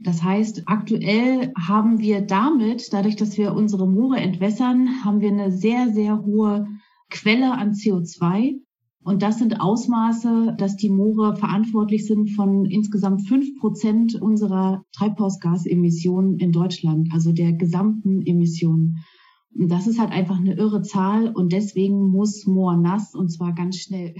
Das heißt, aktuell haben wir damit, dadurch, dass wir unsere Moore entwässern, haben wir eine sehr, sehr hohe Quelle an CO2. Und das sind Ausmaße, dass die Moore verantwortlich sind von insgesamt fünf Prozent unserer Treibhausgasemissionen in Deutschland, also der gesamten Emissionen. Und das ist halt einfach eine irre Zahl und deswegen muss Moor nass und zwar ganz schnell.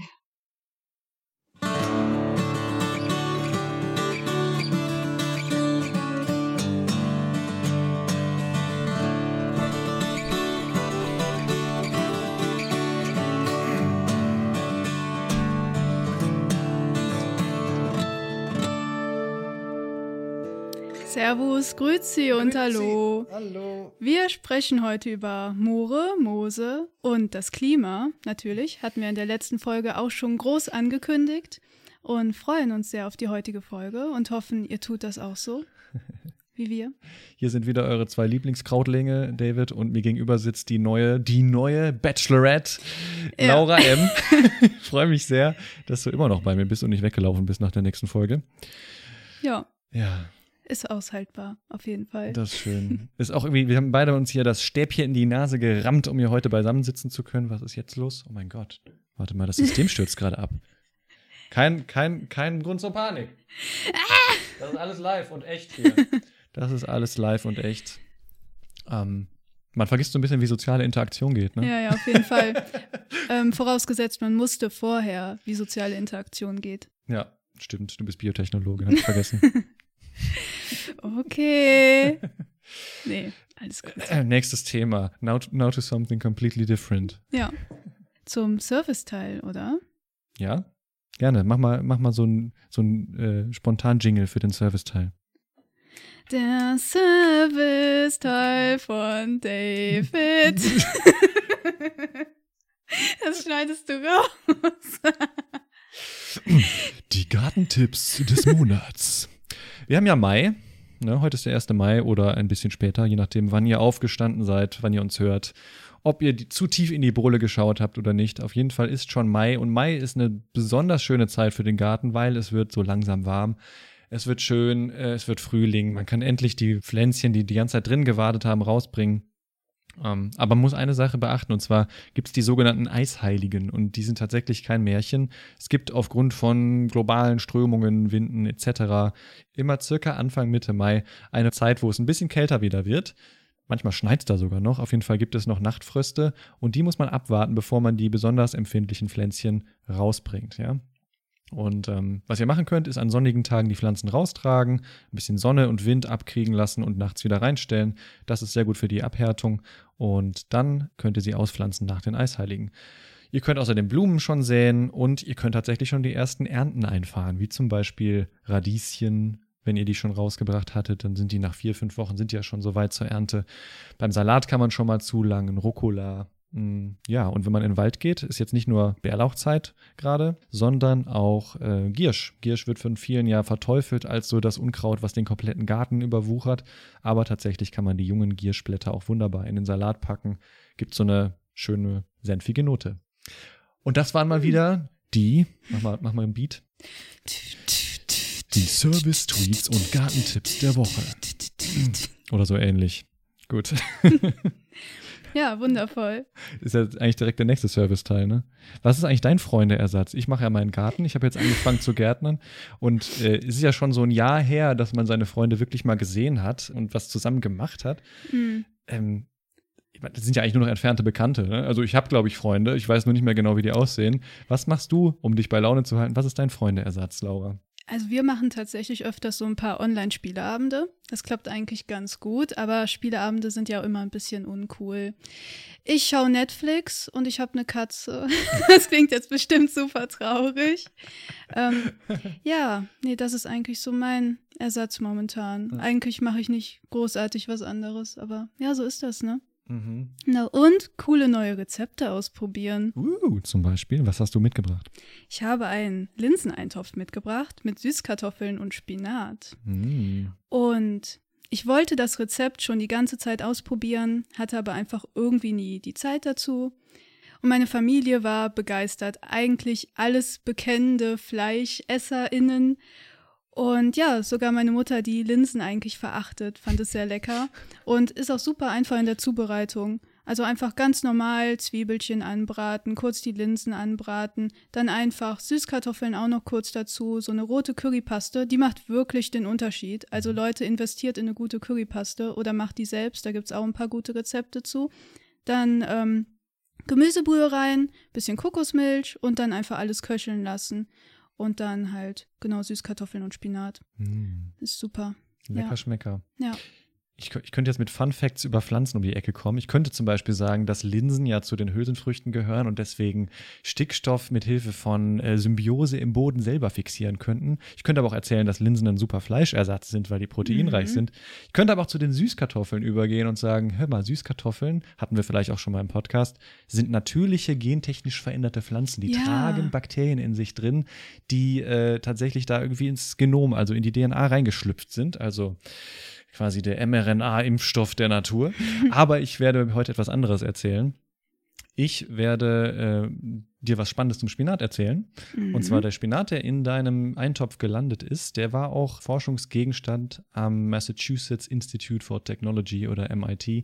Servus, Grüezi und Hallo. Hallo. Wir sprechen heute über Moore, Moose und das Klima. Natürlich hatten wir in der letzten Folge auch schon groß angekündigt und freuen uns sehr auf die heutige Folge und hoffen, ihr tut das auch so. Wie wir. Hier sind wieder eure zwei Lieblingskrautlinge, David, und mir gegenüber sitzt die neue, die neue Bachelorette, ja. Laura M. ich freue mich sehr, dass du immer noch bei mir bist und nicht weggelaufen bist nach der nächsten Folge. Ja. Ja, ist aushaltbar, auf jeden Fall. Das ist schön. Ist auch irgendwie, wir haben beide uns hier das Stäbchen in die Nase gerammt, um hier heute beisammen sitzen zu können. Was ist jetzt los? Oh mein Gott. Warte mal, das System stürzt gerade ab. Kein, kein, kein Grund zur Panik. Das ist alles live und echt hier. Das ist alles live und echt. Ähm, man vergisst so ein bisschen, wie soziale Interaktion geht, ne? Ja, ja, auf jeden Fall. ähm, vorausgesetzt, man musste vorher, wie soziale Interaktion geht. Ja, stimmt. Du bist Biotechnologe, hab ich vergessen. Okay. Nee, alles gut. Äh, nächstes Thema. Now to, now to something completely different. Ja. Zum Serviceteil, oder? Ja, gerne. Mach mal, mach mal so ein, so ein äh, Spontan-Jingle für den Serviceteil. Der Serviceteil von David. das schneidest du raus. Die Gartentipps des Monats. Wir haben ja Mai. Ne? Heute ist der 1. Mai oder ein bisschen später, je nachdem, wann ihr aufgestanden seid, wann ihr uns hört. Ob ihr die, zu tief in die Bohle geschaut habt oder nicht. Auf jeden Fall ist schon Mai. Und Mai ist eine besonders schöne Zeit für den Garten, weil es wird so langsam warm. Es wird schön, äh, es wird Frühling. Man kann endlich die Pflänzchen, die die ganze Zeit drin gewartet haben, rausbringen. Ähm, aber man muss eine Sache beachten, und zwar gibt es die sogenannten Eisheiligen. Und die sind tatsächlich kein Märchen. Es gibt aufgrund von globalen Strömungen, Winden etc. immer circa Anfang Mitte Mai eine Zeit, wo es ein bisschen kälter wieder wird. Manchmal schneit es da sogar noch. Auf jeden Fall gibt es noch Nachtfröste und die muss man abwarten, bevor man die besonders empfindlichen Pflänzchen rausbringt. Ja? Und ähm, was ihr machen könnt, ist an sonnigen Tagen die Pflanzen raustragen, ein bisschen Sonne und Wind abkriegen lassen und nachts wieder reinstellen. Das ist sehr gut für die Abhärtung. Und dann könnt ihr sie auspflanzen nach den Eisheiligen. Ihr könnt außerdem Blumen schon säen und ihr könnt tatsächlich schon die ersten Ernten einfahren, wie zum Beispiel Radieschen. Wenn ihr die schon rausgebracht hattet, dann sind die nach vier, fünf Wochen sind die ja schon so weit zur Ernte. Beim Salat kann man schon mal zulangen, Rucola, ja, und wenn man in den Wald geht, ist jetzt nicht nur Bärlauchzeit gerade, sondern auch äh, Giersch. Giersch wird von vielen ja verteufelt als so das Unkraut, was den kompletten Garten überwuchert. Aber tatsächlich kann man die jungen Gierschblätter auch wunderbar in den Salat packen. Gibt so eine schöne, senfige Note. Und das waren mal wieder die, mach mal, mach mal ein Beat. Die Service-Tweets und Gartentipps der Woche. Oder so ähnlich. Gut. Ja, wundervoll. Ist ja eigentlich direkt der nächste Serviceteil, ne? Was ist eigentlich dein Freundeersatz? Ich mache ja meinen Garten. Ich habe jetzt angefangen zu gärtnern. Und äh, es ist ja schon so ein Jahr her, dass man seine Freunde wirklich mal gesehen hat und was zusammen gemacht hat. Mhm. Ähm, das sind ja eigentlich nur noch entfernte Bekannte. Ne? Also ich habe, glaube ich, Freunde. Ich weiß nur nicht mehr genau, wie die aussehen. Was machst du, um dich bei Laune zu halten? Was ist dein Freundeersatz, Laura? Also wir machen tatsächlich öfters so ein paar Online-Spieleabende. Das klappt eigentlich ganz gut, aber Spieleabende sind ja auch immer ein bisschen uncool. Ich schaue Netflix und ich habe eine Katze. Das klingt jetzt bestimmt super traurig. Ähm, ja, nee, das ist eigentlich so mein Ersatz momentan. Eigentlich mache ich nicht großartig was anderes, aber ja, so ist das, ne? Mhm. Na und coole neue Rezepte ausprobieren. Uh, zum Beispiel, was hast du mitgebracht? Ich habe einen Linseneintopf mitgebracht mit Süßkartoffeln und Spinat. Mm. Und ich wollte das Rezept schon die ganze Zeit ausprobieren, hatte aber einfach irgendwie nie die Zeit dazu. Und meine Familie war begeistert. Eigentlich alles bekennende FleischesserInnen. Und ja, sogar meine Mutter, die Linsen eigentlich verachtet, fand es sehr lecker und ist auch super einfach in der Zubereitung. Also einfach ganz normal Zwiebelchen anbraten, kurz die Linsen anbraten, dann einfach Süßkartoffeln auch noch kurz dazu, so eine rote Currypaste, die macht wirklich den Unterschied. Also Leute, investiert in eine gute Currypaste oder macht die selbst, da gibt es auch ein paar gute Rezepte zu. Dann ähm, Gemüsebrühe rein, bisschen Kokosmilch und dann einfach alles köcheln lassen. Und dann halt, genau, Süßkartoffeln und Spinat. Mm. Ist super. Lecker Ja. Schmecker. Ja. Ich, ich könnte jetzt mit Fun Facts über Pflanzen um die Ecke kommen. Ich könnte zum Beispiel sagen, dass Linsen ja zu den Hülsenfrüchten gehören und deswegen Stickstoff mit Hilfe von äh, Symbiose im Boden selber fixieren könnten. Ich könnte aber auch erzählen, dass Linsen ein super Fleischersatz sind, weil die proteinreich Mhm. sind. Ich könnte aber auch zu den Süßkartoffeln übergehen und sagen, hör mal, Süßkartoffeln, hatten wir vielleicht auch schon mal im Podcast, sind natürliche gentechnisch veränderte Pflanzen. Die Ja. tragen Bakterien in sich drin, die äh, tatsächlich da irgendwie ins Genom, also in die DNA reingeschlüpft sind. Also quasi der mRNA-Impfstoff der Natur. Aber ich werde heute etwas anderes erzählen. Ich werde äh, dir was Spannendes zum Spinat erzählen. Und Mhm. zwar der Spinat, der in deinem Eintopf gelandet ist, der war auch Forschungsgegenstand am Massachusetts Institute for Technology oder MIT.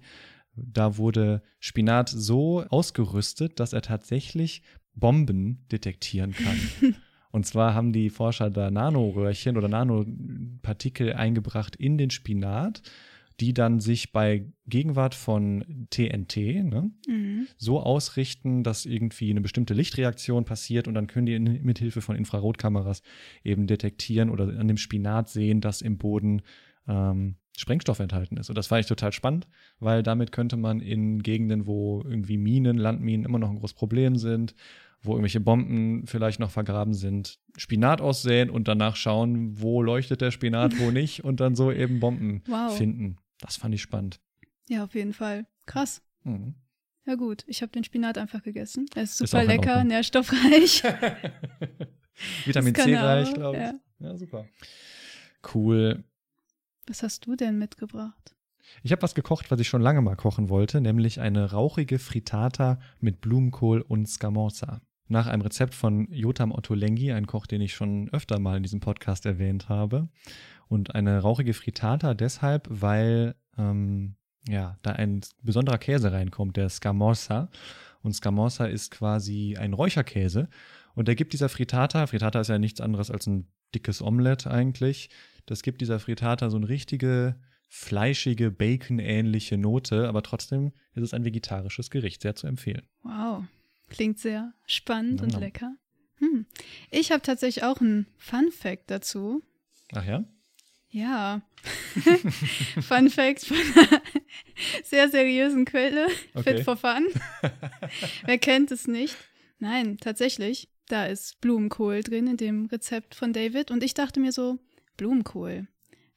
Da wurde Spinat so ausgerüstet, dass er tatsächlich Bomben detektieren kann. Und zwar haben die Forscher da Nanoröhrchen oder Nanopartikel eingebracht in den Spinat, die dann sich bei Gegenwart von TNT, ne, Mhm. so ausrichten, dass irgendwie eine bestimmte Lichtreaktion passiert und dann können die in, mit Hilfe von Infrarotkameras eben detektieren oder an dem Spinat sehen, dass im Boden ähm, Sprengstoff enthalten ist. Und das fand ich total spannend, weil damit könnte man in Gegenden, wo irgendwie Minen, Landminen immer noch ein großes Problem sind, wo irgendwelche Bomben vielleicht noch vergraben sind, Spinat aussäen und danach schauen, wo leuchtet der Spinat, wo nicht und dann so eben Bomben Wow. finden. Das fand ich spannend. Ja, auf jeden Fall. Krass. Mhm. Ja gut, ich habe den Spinat einfach gegessen. Er ist Ist super in lecker, nährstoffreich. Vitamin C reich, glaube ich. ja. Ja. super. Cool. Was hast du denn mitgebracht? Ich habe was gekocht, was ich schon lange mal kochen wollte, nämlich eine rauchige Frittata mit Blumenkohl und Scamorza. Nach einem Rezept von Jotam Ottolenghi, ein Koch, den ich schon öfter mal in diesem Podcast erwähnt habe. Und eine rauchige Frittata deshalb, weil ähm, ja, da ein besonderer Käse reinkommt, der Scamorza. Und Scamorza ist quasi ein Räucherkäse. Und der gibt dieser Frittata, Frittata ist ja nichts anderes als ein dickes Omelett eigentlich. Das gibt dieser Frittata so eine richtige fleischige, bacon-ähnliche Note, aber trotzdem ist es ein vegetarisches Gericht, sehr zu empfehlen. Wow, klingt sehr spannend Nom und lecker. Hm. Ich habe tatsächlich auch einen Fun Fact dazu. Ach ja? Ja. Fun Fact von einer sehr seriösen Quelle. Okay. Fit for Fun. Wer kennt es nicht? Nein, tatsächlich. Da ist Blumenkohl drin in dem Rezept von David. Und ich dachte mir so, Blumenkohl.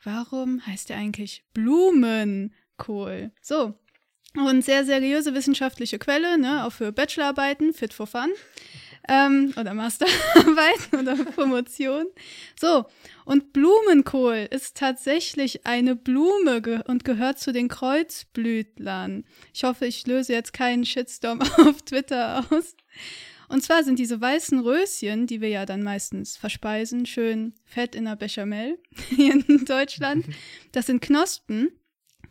Warum heißt der eigentlich Blumenkohl? So. Und sehr seriöse wissenschaftliche Quelle, ne, auch für Bachelorarbeiten, Fit for Fun. Ähm, oder Masterarbeiten oder Promotion. So, und Blumenkohl ist tatsächlich eine Blume ge und gehört zu den Kreuzblütlern. Ich hoffe, ich löse jetzt keinen Shitstorm auf Twitter aus. Und zwar sind diese weißen Röschen, die wir ja dann meistens verspeisen, schön fett in der Bechamel hier in Deutschland, das sind Knospen,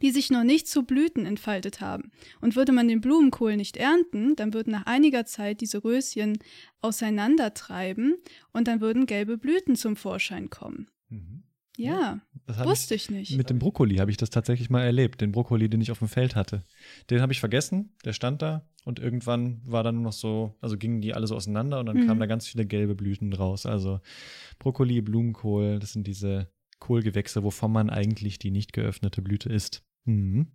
die sich noch nicht zu Blüten entfaltet haben. Und würde man den Blumenkohl nicht ernten, dann würden nach einiger Zeit diese Röschen auseinandertreiben und dann würden gelbe Blüten zum Vorschein kommen. Mhm. Ja, Das wusste ich nicht. ich, mit dem Brokkoli habe ich das tatsächlich mal erlebt, den Brokkoli, den ich auf dem Feld hatte. Den habe ich vergessen, der stand da und irgendwann war dann nur noch so, also gingen die alle so auseinander und dann Mhm. kamen da ganz viele gelbe Blüten raus. Also Brokkoli, Blumenkohl, das sind diese Kohlgewächse, wovon man eigentlich die nicht geöffnete Blüte isst. Mhm.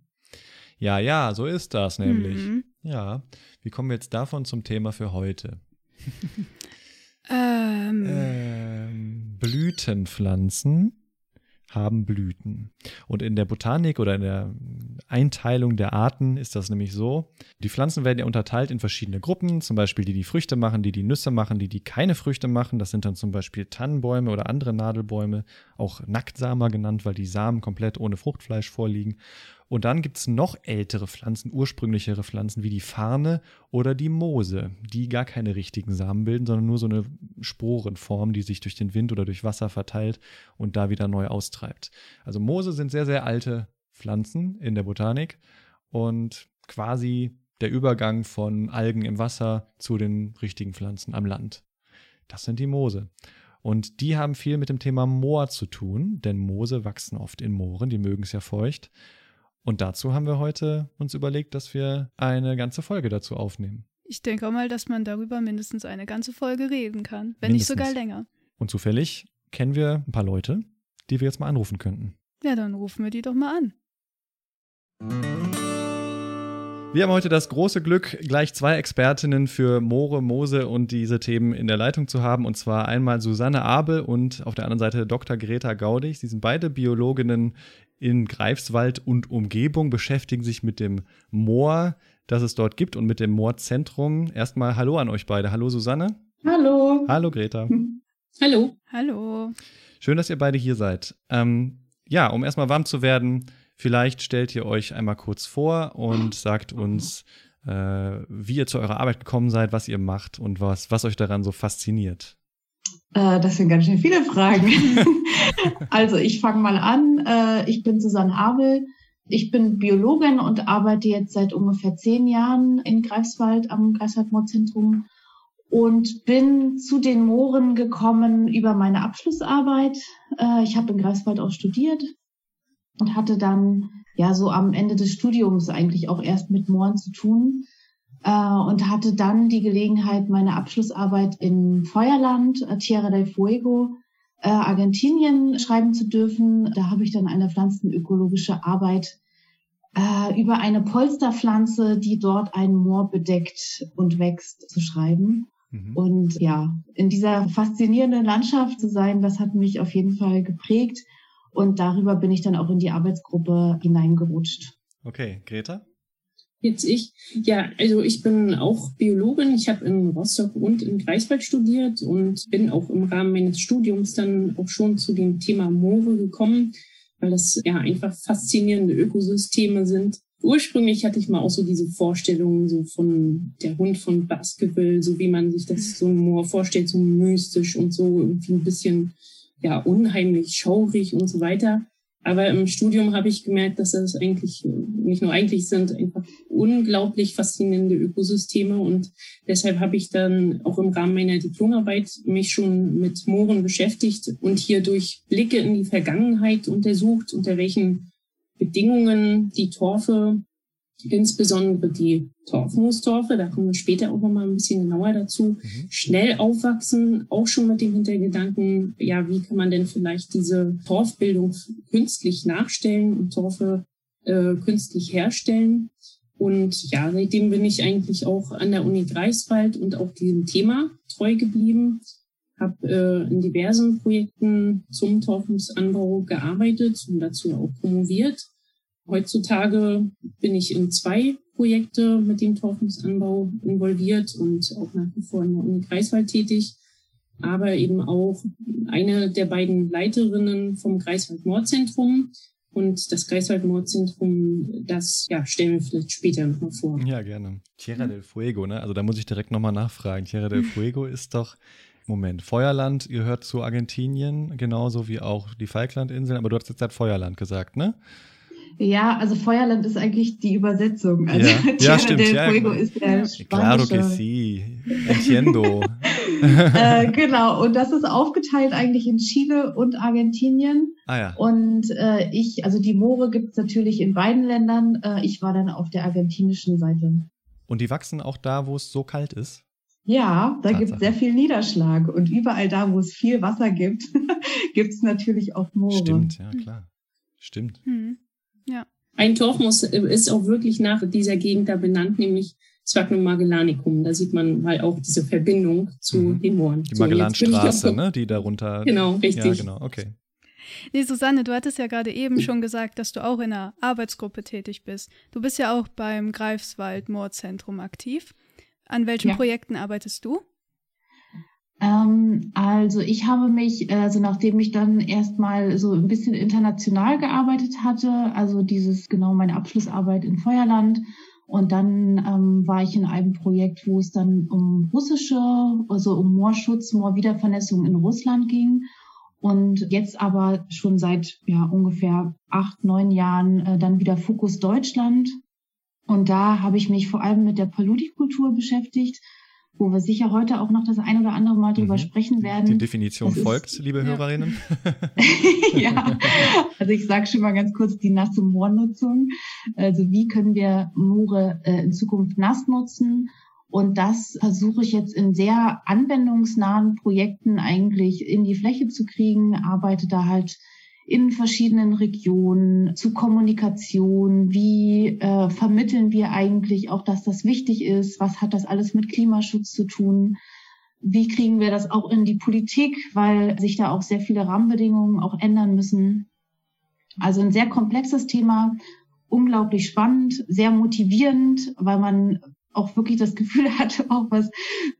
Ja, ja, so ist das nämlich. Mhm. Ja, wie kommen wir jetzt davon zum Thema für heute? Ähm, Ähm, Blütenpflanzen haben Blüten. Und in der Botanik oder in der Einteilung der Arten ist das nämlich so. Die Pflanzen werden ja unterteilt in verschiedene Gruppen, zum Beispiel die, die Früchte machen, die die Nüsse machen, die, die keine Früchte machen. Das sind dann zum Beispiel Tannenbäume oder andere Nadelbäume, auch Nacktsamer genannt, weil die Samen komplett ohne Fruchtfleisch vorliegen. Und dann gibt es noch ältere Pflanzen, ursprünglichere Pflanzen wie die Farne oder die Moose, die gar keine richtigen Samen bilden, sondern nur so eine Sporenform, die sich durch den Wind oder durch Wasser verteilt und da wieder neu austreibt. Also Moose sind sehr, sehr alte Pflanzen in der Botanik und quasi der Übergang von Algen im Wasser zu den richtigen Pflanzen am Land. Das sind die Moose. Und die haben viel mit dem Thema Moor zu tun, denn Moose wachsen oft in Mooren, die mögen es ja feucht. Und dazu haben wir heute uns überlegt, dass wir eine ganze Folge dazu aufnehmen. Ich denke auch mal, dass man darüber mindestens eine ganze Folge reden kann, wenn mindestens. nicht sogar länger. Und zufällig kennen wir ein paar Leute, die wir jetzt mal anrufen könnten. Ja, dann rufen wir die doch mal an. Wir haben heute das große Glück, gleich zwei Expertinnen für Moore, Moose und diese Themen in der Leitung zu haben. Und zwar einmal Susanne Abel und auf der anderen Seite Dr. Greta Gaudig. Sie sind beide Biologinnen in Greifswald und Umgebung, beschäftigen sich mit dem Moor, das es dort gibt und mit dem Moorzentrum. Erstmal Hallo an euch beide. Hallo Susanne. Hallo. Hallo Greta. Hallo. Hallo. Schön, dass ihr beide hier seid. Ähm, ja, um erstmal warm zu werden, vielleicht stellt ihr euch einmal kurz vor und sagt uns, äh, wie ihr zu eurer Arbeit gekommen seid, was ihr macht und was, was euch daran so fasziniert. Äh, das sind ganz schön viele Fragen. also ich fange mal an. Äh, ich bin Susanne Abel. Ich bin Biologin und arbeite jetzt seit ungefähr zehn Jahren in Greifswald am Greifswald-Moorzentrum und bin zu den Mooren gekommen über meine Abschlussarbeit. Äh, ich habe in Greifswald auch studiert und hatte dann ja so am Ende des Studiums eigentlich auch erst mit Mooren zu tun äh, und hatte dann die Gelegenheit, meine Abschlussarbeit in Feuerland, äh, Tierra del Fuego, äh, Argentinien schreiben zu dürfen. Da habe ich dann eine pflanzenökologische Arbeit äh, über eine Polsterpflanze, die dort ein Moor bedeckt und wächst, zu schreiben. Mhm. Und ja, in dieser faszinierenden Landschaft zu sein, das hat mich auf jeden Fall geprägt. Und darüber bin ich dann auch in die Arbeitsgruppe hineingerutscht. Okay, Greta? Jetzt ich. Ja, also ich bin auch Biologin. Ich habe in Rostock und in Greifswald studiert und bin auch im Rahmen meines Studiums dann auch schon zu dem Thema Moore gekommen, weil das ja einfach faszinierende Ökosysteme sind. Ursprünglich hatte ich mal auch so diese Vorstellungen so von der Hund von Baskerville, so wie man sich das so ein Moor vorstellt, so mystisch und so irgendwie ein bisschen ja unheimlich schaurig und so weiter. Aber im Studium habe ich gemerkt, dass das eigentlich, nicht nur eigentlich sind, einfach unglaublich faszinierende Ökosysteme. Und deshalb habe ich dann auch im Rahmen meiner Diplomarbeit mich schon mit Mooren beschäftigt und hier durch Blicke in die Vergangenheit untersucht, unter welchen Bedingungen die Torfe insbesondere die Torfmoostorfe, da kommen wir später auch nochmal ein bisschen genauer dazu, mhm. schnell aufwachsen, auch schon mit dem Hintergedanken, ja, wie kann man denn vielleicht diese Torfbildung künstlich nachstellen und Torfe äh, künstlich herstellen. Und ja, seitdem bin ich eigentlich auch an der Uni Greifswald und auch diesem Thema treu geblieben, habe äh, in diversen Projekten zum Torfmoosanbau gearbeitet und dazu auch promoviert Heutzutage bin ich in zwei Projekte mit dem Torfnussanbau involviert und auch nach wie vor in der Uni Greifswald tätig, aber eben auch eine der beiden Leiterinnen vom Greifswald Mordzentrum. Und das Greifswald Mordzentrum, das ja, stellen wir vielleicht später nochmal vor. Ja, gerne. Tierra del Fuego, ne? Also da muss ich direkt nochmal nachfragen. Tierra del Fuego ist doch, Moment, Feuerland gehört zu Argentinien, genauso wie auch die Falklandinseln, aber du hast jetzt halt Feuerland gesagt, ne? Ja, also Feuerland ist eigentlich die Übersetzung. Also ja, ja stimmt. Del ja, Fuego ist der Claro que sí. Entiendo. äh, genau, und das ist aufgeteilt eigentlich in Chile und Argentinien. Ah, ja. Und äh, ich, also die Moore gibt es natürlich in beiden Ländern. Äh, ich war dann auf der argentinischen Seite. Und die wachsen auch da, wo es so kalt ist? Ja, da gibt es sehr viel Niederschlag. Und überall da, wo es viel Wasser gibt, gibt es natürlich auch Moore. Stimmt, ja, klar. Stimmt. Hm. Ja. Ein Torfmoos ist auch wirklich nach dieser Gegend da benannt, nämlich Sphagnum magellanicum. Da sieht man mal auch diese Verbindung zu mhm. den Mooren. Die Magellanstraße, so, ne? Die darunter. Genau, richtig. Ja, genau, okay. Nee, Susanne, du hattest ja gerade eben schon gesagt, dass du auch in einer Arbeitsgruppe tätig bist. Du bist ja auch beim Greifswald Moorzentrum aktiv. An welchen ja. Projekten arbeitest du? Ähm, also ich habe mich, also nachdem ich dann erstmal so ein bisschen international gearbeitet hatte, also dieses genau meine Abschlussarbeit in Feuerland und dann ähm, war ich in einem Projekt, wo es dann um russische, also um Moorschutz, Moorwiedervernässung in Russland ging. Und jetzt aber schon seit ja ungefähr acht, neun Jahren äh, dann wieder Fokus Deutschland. Und da habe ich mich vor allem mit der Paludikultur beschäftigt wo wir sicher heute auch noch das ein oder andere Mal drüber mhm. sprechen werden. Die Definition das folgt, ist, liebe ja. Hörerinnen. ja, also ich sage schon mal ganz kurz die nasse Moornutzung. Also wie können wir Moore äh, in Zukunft nass nutzen? Und das versuche ich jetzt in sehr anwendungsnahen Projekten eigentlich in die Fläche zu kriegen, arbeite da halt in verschiedenen Regionen, zu Kommunikation, wie äh, vermitteln wir eigentlich auch, dass das wichtig ist, was hat das alles mit Klimaschutz zu tun, wie kriegen wir das auch in die Politik, weil sich da auch sehr viele Rahmenbedingungen auch ändern müssen. Also ein sehr komplexes Thema, unglaublich spannend, sehr motivierend, weil man auch wirklich das Gefühl hat, auch was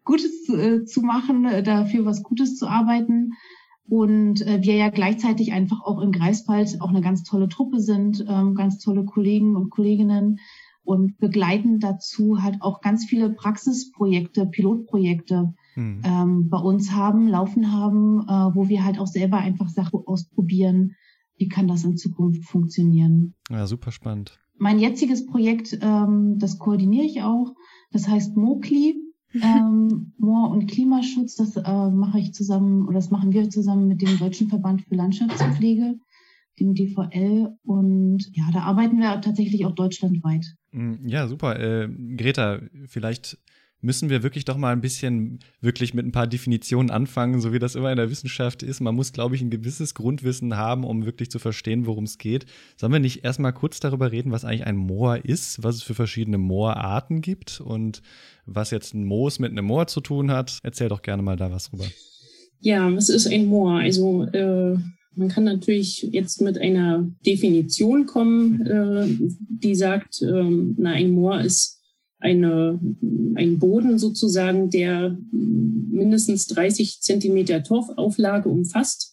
Gutes äh, zu machen, dafür was Gutes zu arbeiten. Und äh, wir ja gleichzeitig einfach auch in Greifswald auch eine ganz tolle Truppe sind, ähm, ganz tolle Kollegen und Kolleginnen und begleiten dazu halt auch ganz viele Praxisprojekte, Pilotprojekte hm. ähm, bei uns haben, laufen haben, äh, wo wir halt auch selber einfach Sachen ausprobieren. Wie kann das in Zukunft funktionieren? Ja, super spannend. Mein jetziges Projekt, ähm, das koordiniere ich auch. Das heißt Mokli ähm, Moor- und Klimaschutz, das äh, mache ich zusammen oder das machen wir zusammen mit dem Deutschen Verband für Landschaftspflege, dem DVL. Und ja, da arbeiten wir tatsächlich auch deutschlandweit. Mm, ja, super. Äh, Greta, vielleicht müssen wir wirklich doch mal ein bisschen wirklich mit ein paar Definitionen anfangen, so wie das immer in der Wissenschaft ist. Man muss, glaube ich, ein gewisses Grundwissen haben, um wirklich zu verstehen, worum es geht. Sollen wir nicht erstmal kurz darüber reden, was eigentlich ein Moor ist, was es für verschiedene Moorarten gibt und was jetzt ein Moos mit einem Moor zu tun hat? Erzähl doch gerne mal da was drüber. Ja, was ist ein Moor? Also äh, man kann natürlich jetzt mit einer Definition kommen, äh, die sagt, äh, na, ein Moor ist eine, ein Boden sozusagen, der mindestens 30 Zentimeter Torfauflage umfasst.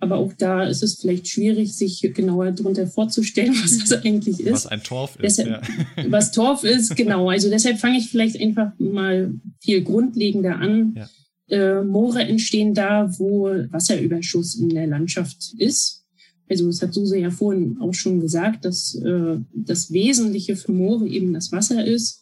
Aber auch da ist es vielleicht schwierig, sich genauer darunter vorzustellen, was das eigentlich ist. Was ein Torf ist. Deshalb, ja. Was Torf ist, genau. Also deshalb fange ich vielleicht einfach mal viel grundlegender an. Ja. Äh, Moore entstehen da, wo Wasserüberschuss in der Landschaft ist. Also es hat Suse ja vorhin auch schon gesagt, dass äh, das Wesentliche für Moore eben das Wasser ist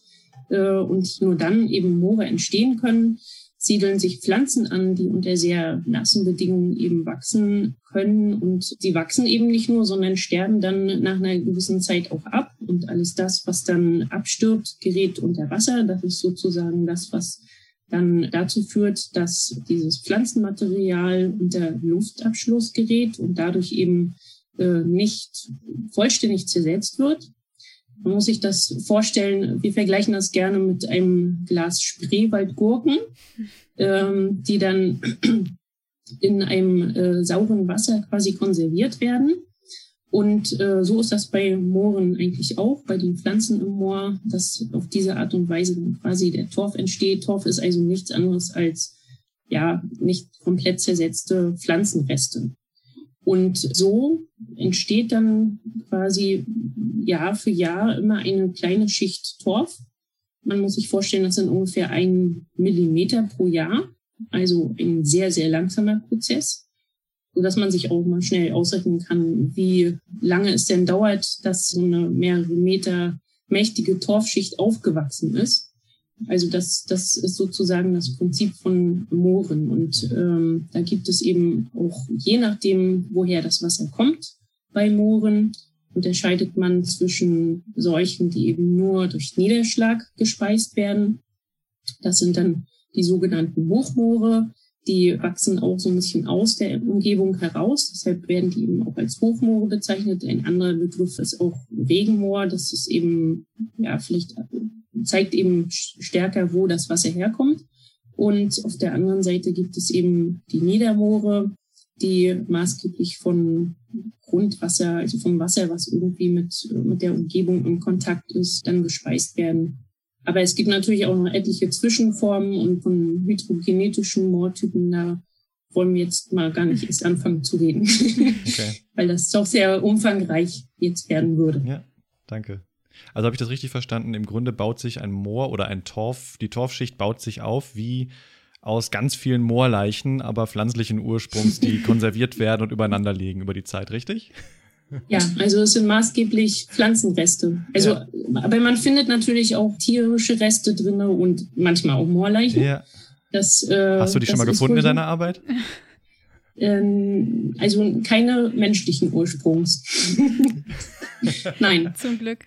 und nur dann eben Moore entstehen können, siedeln sich Pflanzen an, die unter sehr nassen Bedingungen eben wachsen können. Und sie wachsen eben nicht nur, sondern sterben dann nach einer gewissen Zeit auch ab. Und alles das, was dann abstirbt, gerät unter Wasser. Das ist sozusagen das, was dann dazu führt, dass dieses Pflanzenmaterial unter Luftabschluss gerät und dadurch eben äh, nicht vollständig zersetzt wird. Man muss sich das vorstellen, wir vergleichen das gerne mit einem Glas Spreewaldgurken, ähm, die dann in einem äh, sauren Wasser quasi konserviert werden. Und äh, so ist das bei Mooren eigentlich auch, bei den Pflanzen im Moor, dass auf diese Art und Weise dann quasi der Torf entsteht. Torf ist also nichts anderes als ja nicht komplett zersetzte Pflanzenreste. Und so entsteht dann quasi Jahr für Jahr immer eine kleine Schicht Torf. Man muss sich vorstellen, das sind ungefähr ein Millimeter pro Jahr, also ein sehr, sehr langsamer Prozess, so dass man sich auch mal schnell ausrechnen kann, wie lange es denn dauert, dass so eine mehrere Meter mächtige Torfschicht aufgewachsen ist. Also das, das ist sozusagen das Prinzip von Mooren. Und ähm, da gibt es eben auch, je nachdem, woher das Wasser kommt, bei Mooren unterscheidet man zwischen solchen, die eben nur durch Niederschlag gespeist werden. Das sind dann die sogenannten Hochmoore. Die wachsen auch so ein bisschen aus der Umgebung heraus. Deshalb werden die eben auch als Hochmoore bezeichnet. Ein anderer Begriff ist auch Regenmoor. Das ist eben, ja, vielleicht zeigt eben stärker, wo das Wasser herkommt. Und auf der anderen Seite gibt es eben die Niedermoore, die maßgeblich von Grundwasser, also vom Wasser, was irgendwie mit, mit der Umgebung in Kontakt ist, dann gespeist werden. Aber es gibt natürlich auch noch etliche Zwischenformen und von hydrogenetischen Moortypen, da wollen wir jetzt mal gar nicht erst anfangen zu reden, okay. weil das doch sehr umfangreich jetzt werden würde. Ja, danke. Also habe ich das richtig verstanden? Im Grunde baut sich ein Moor oder ein Torf, die Torfschicht baut sich auf wie aus ganz vielen Moorleichen, aber pflanzlichen Ursprungs, die konserviert werden und übereinander liegen über die Zeit, richtig? Ja, also es sind maßgeblich Pflanzenreste. Also, ja. aber man findet natürlich auch tierische Reste drin und manchmal auch Moorleichen. Ja. Das, äh, Hast du die schon mal gefunden in deiner Arbeit? Ähm, also keine menschlichen Ursprungs. Nein. Zum Glück.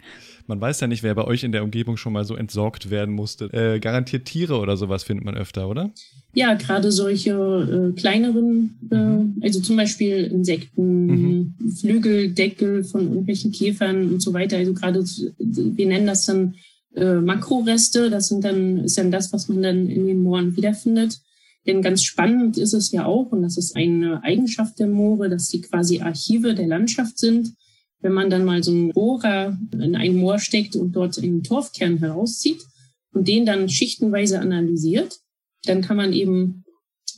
Man weiß ja nicht, wer bei euch in der Umgebung schon mal so entsorgt werden musste. Äh, garantiert Tiere oder sowas findet man öfter, oder? Ja, gerade solche äh, kleineren, äh, mhm. also zum Beispiel Insekten, mhm. Flügel, Deckel von irgendwelchen Käfern und so weiter. Also gerade, wir nennen das dann äh, Makroreste. Das sind dann, ist dann das, was man dann in den Mooren wiederfindet. Denn ganz spannend ist es ja auch, und das ist eine Eigenschaft der Moore, dass sie quasi Archive der Landschaft sind wenn man dann mal so einen Bohrer in ein Moor steckt und dort einen Torfkern herauszieht und den dann schichtenweise analysiert, dann kann man eben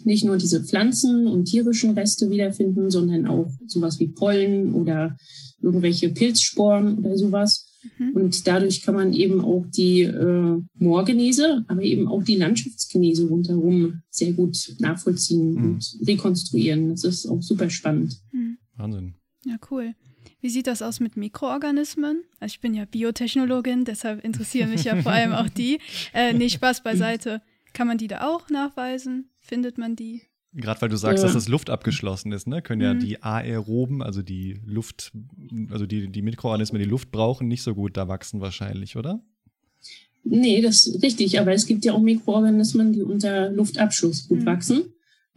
nicht nur diese Pflanzen und tierischen Reste wiederfinden, sondern auch sowas wie Pollen oder irgendwelche Pilzsporen oder sowas. Mhm. Und dadurch kann man eben auch die äh, Moorgenese, aber eben auch die Landschaftsgenese rundherum sehr gut nachvollziehen mhm. und rekonstruieren. Das ist auch super spannend. Mhm. Wahnsinn. Ja, cool. Wie sieht das aus mit Mikroorganismen? Also ich bin ja Biotechnologin, deshalb interessieren mich ja vor allem auch die. Äh, nee, Spaß beiseite. Kann man die da auch nachweisen? Findet man die? Gerade weil du sagst, ja. dass das Luft abgeschlossen ist, ne? können ja mhm. die Aeroben, also die Luft, also die, die Mikroorganismen, die Luft brauchen, nicht so gut da wachsen wahrscheinlich, oder? Nee, das ist richtig, aber es gibt ja auch Mikroorganismen, die unter Luftabschuss gut mhm. wachsen.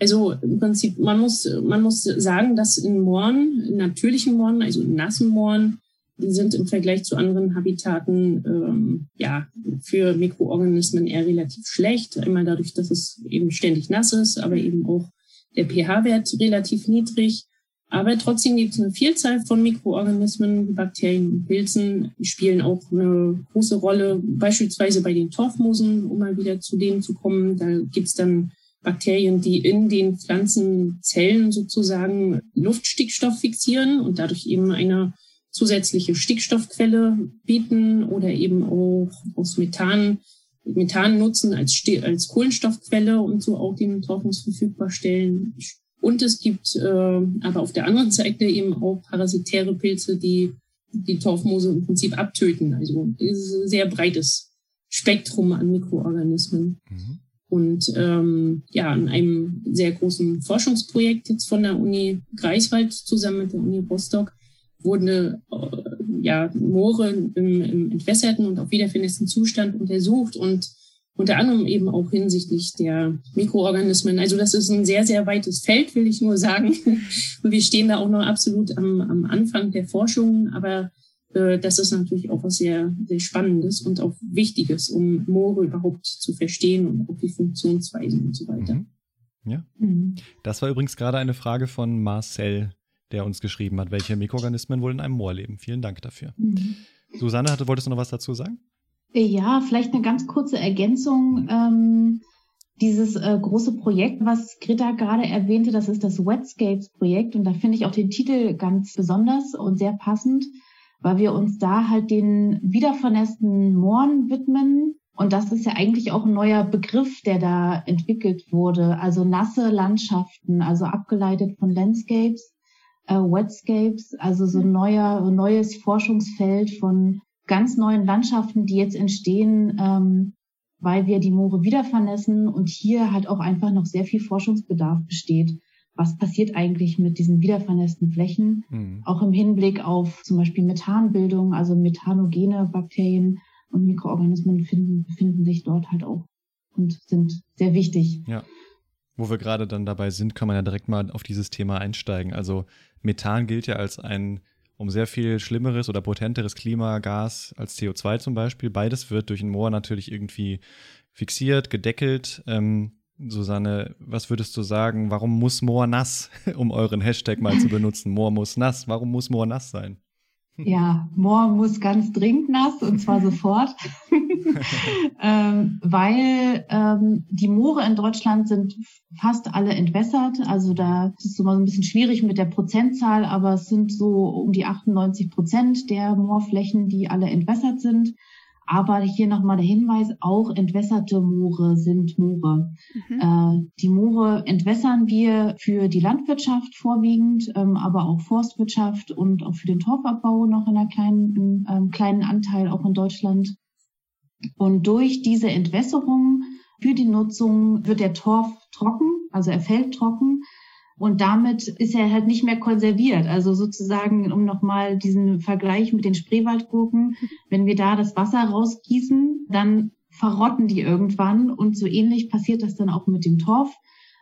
Also im Prinzip, man muss, man muss sagen, dass in Mooren, in natürlichen Mooren, also in nassen Mooren, die sind im Vergleich zu anderen Habitaten ähm, ja für Mikroorganismen eher relativ schlecht. Einmal dadurch, dass es eben ständig nass ist, aber eben auch der pH-Wert relativ niedrig. Aber trotzdem gibt es eine Vielzahl von Mikroorganismen, Bakterien und Pilzen, die spielen auch eine große Rolle, beispielsweise bei den Torfmoosen, um mal wieder zu denen zu kommen. Da gibt es dann Bakterien, die in den Pflanzenzellen sozusagen Luftstickstoff fixieren und dadurch eben eine zusätzliche Stickstoffquelle bieten oder eben auch aus Methan, Methan nutzen als, als Kohlenstoffquelle und so auch den Torfmoos verfügbar stellen. Und es gibt äh, aber auf der anderen Seite eben auch parasitäre Pilze, die die Torfmoose im Prinzip abtöten. Also ist ein sehr breites Spektrum an Mikroorganismen. Mhm. Und ähm, ja, in einem sehr großen Forschungsprojekt jetzt von der Uni Greifswald zusammen mit der Uni Rostock wurden äh, ja, Moore im, im entwässerten und auch wiederfindendsten Zustand untersucht und unter anderem eben auch hinsichtlich der Mikroorganismen. Also das ist ein sehr, sehr weites Feld, will ich nur sagen. Und wir stehen da auch noch absolut am, am Anfang der Forschung, aber das ist natürlich auch was sehr, sehr Spannendes und auch Wichtiges, um Moore überhaupt zu verstehen und auch die Funktionsweisen und so weiter. Mhm. Ja. Mhm. Das war übrigens gerade eine Frage von Marcel, der uns geschrieben hat, welche Mikroorganismen wohl in einem Moor leben. Vielen Dank dafür. Mhm. Susanne, hatte, wolltest du noch was dazu sagen? Ja, vielleicht eine ganz kurze Ergänzung. Mhm. Ähm, dieses äh, große Projekt, was Greta gerade erwähnte, das ist das Wetscapes-Projekt und da finde ich auch den Titel ganz besonders und sehr passend weil wir uns da halt den wiedervernässten Mooren widmen. Und das ist ja eigentlich auch ein neuer Begriff, der da entwickelt wurde. Also nasse Landschaften, also abgeleitet von Landscapes, äh, Wetscapes, also so ein neuer, ein neues Forschungsfeld von ganz neuen Landschaften, die jetzt entstehen, ähm, weil wir die Moore wiedervernässen und hier halt auch einfach noch sehr viel Forschungsbedarf besteht was passiert eigentlich mit diesen wiedervernässten Flächen, mhm. auch im Hinblick auf zum Beispiel Methanbildung, also methanogene Bakterien und Mikroorganismen finden, befinden sich dort halt auch und sind sehr wichtig. Ja. Wo wir gerade dann dabei sind, kann man ja direkt mal auf dieses Thema einsteigen. Also Methan gilt ja als ein um sehr viel schlimmeres oder potenteres Klimagas als CO2 zum Beispiel. Beides wird durch ein Moor natürlich irgendwie fixiert, gedeckelt. Ähm, Susanne, was würdest du sagen? Warum muss Moor nass, um euren Hashtag mal zu benutzen? Moor muss nass. Warum muss Moor nass sein? Ja, Moor muss ganz dringend nass und zwar sofort, ähm, weil ähm, die Moore in Deutschland sind fast alle entwässert. Also da ist es immer so ein bisschen schwierig mit der Prozentzahl, aber es sind so um die 98 Prozent der Moorflächen, die alle entwässert sind. Aber hier nochmal der Hinweis, auch entwässerte Moore sind Moore. Mhm. Äh, die Moore entwässern wir für die Landwirtschaft vorwiegend, ähm, aber auch Forstwirtschaft und auch für den Torfabbau noch in einer kleinen, ähm, kleinen Anteil auch in Deutschland. Und durch diese Entwässerung für die Nutzung wird der Torf trocken, also er fällt trocken und damit ist er halt nicht mehr konserviert. Also sozusagen, um nochmal diesen Vergleich mit den Spreewaldgurken, wenn wir da das Wasser rausgießen, dann verrotten die irgendwann. Und so ähnlich passiert das dann auch mit dem Torf.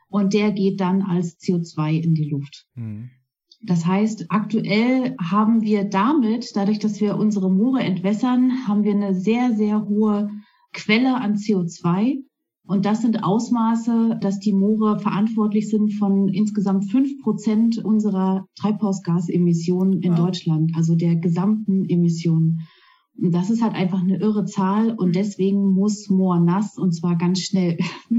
Und der geht dann als CO2 in die Luft. Mhm. Das heißt, aktuell haben wir damit, dadurch, dass wir unsere Moore entwässern, haben wir eine sehr, sehr hohe Quelle an CO2. Und das sind Ausmaße, dass die Moore verantwortlich sind von insgesamt fünf Prozent unserer Treibhausgasemissionen in wow. Deutschland, also der gesamten Emissionen. Und das ist halt einfach eine irre Zahl und deswegen muss Moor nass und zwar ganz schnell.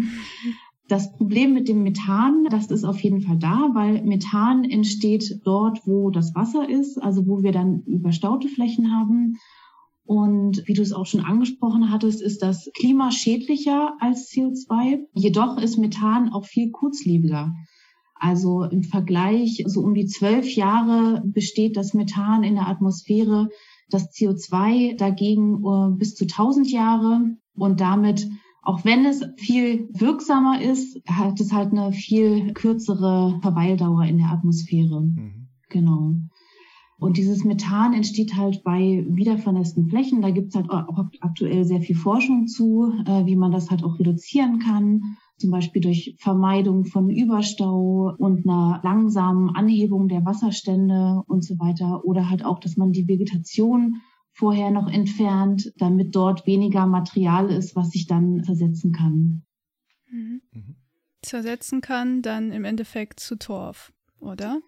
Das Problem mit dem Methan, das ist auf jeden Fall da, weil Methan entsteht dort, wo das Wasser ist, also wo wir dann überstaute Flächen haben. Und wie du es auch schon angesprochen hattest, ist das klimaschädlicher als CO2. Jedoch ist Methan auch viel kurzlebiger. Also im Vergleich, so um die zwölf Jahre besteht das Methan in der Atmosphäre, das CO2 dagegen uh, bis zu 1000 Jahre und damit, auch wenn es viel wirksamer ist, hat es halt eine viel kürzere Verweildauer in der Atmosphäre. Mhm. Genau. Und dieses Methan entsteht halt bei wiedervernässten Flächen. Da gibt es halt auch aktuell sehr viel Forschung zu, äh, wie man das halt auch reduzieren kann. Zum Beispiel durch Vermeidung von Überstau und einer langsamen Anhebung der Wasserstände und so weiter. Oder halt auch, dass man die Vegetation vorher noch entfernt, damit dort weniger Material ist, was sich dann zersetzen kann. Mhm. mhm. Zersetzen kann dann im Endeffekt zu Torf, oder?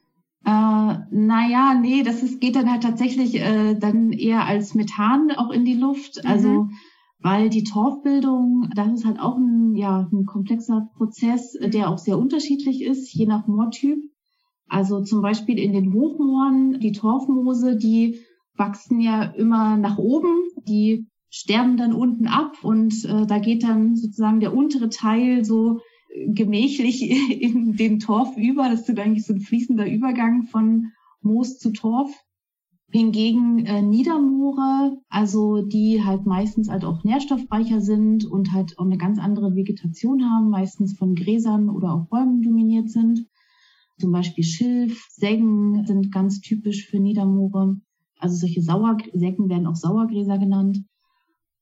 Äh, naja, nee, das ist, geht dann halt tatsächlich äh, dann eher als Methan auch in die Luft. Mhm. Also weil die Torfbildung, das ist halt auch ein, ja, ein komplexer Prozess, der auch sehr unterschiedlich ist, je nach Moortyp. Also zum Beispiel in den Hochmooren, die Torfmoose, die wachsen ja immer nach oben, die sterben dann unten ab und äh, da geht dann sozusagen der untere Teil so gemächlich in den Torf über. Das ist eigentlich so ein fließender Übergang von Moos zu Torf. Hingegen äh, Niedermoore, also die halt meistens halt auch nährstoffreicher sind und halt auch eine ganz andere Vegetation haben, meistens von Gräsern oder auch Bäumen dominiert sind. Zum Beispiel Schilf, Sägen sind ganz typisch für Niedermoore. Also solche Sauersägen werden auch Sauergräser genannt.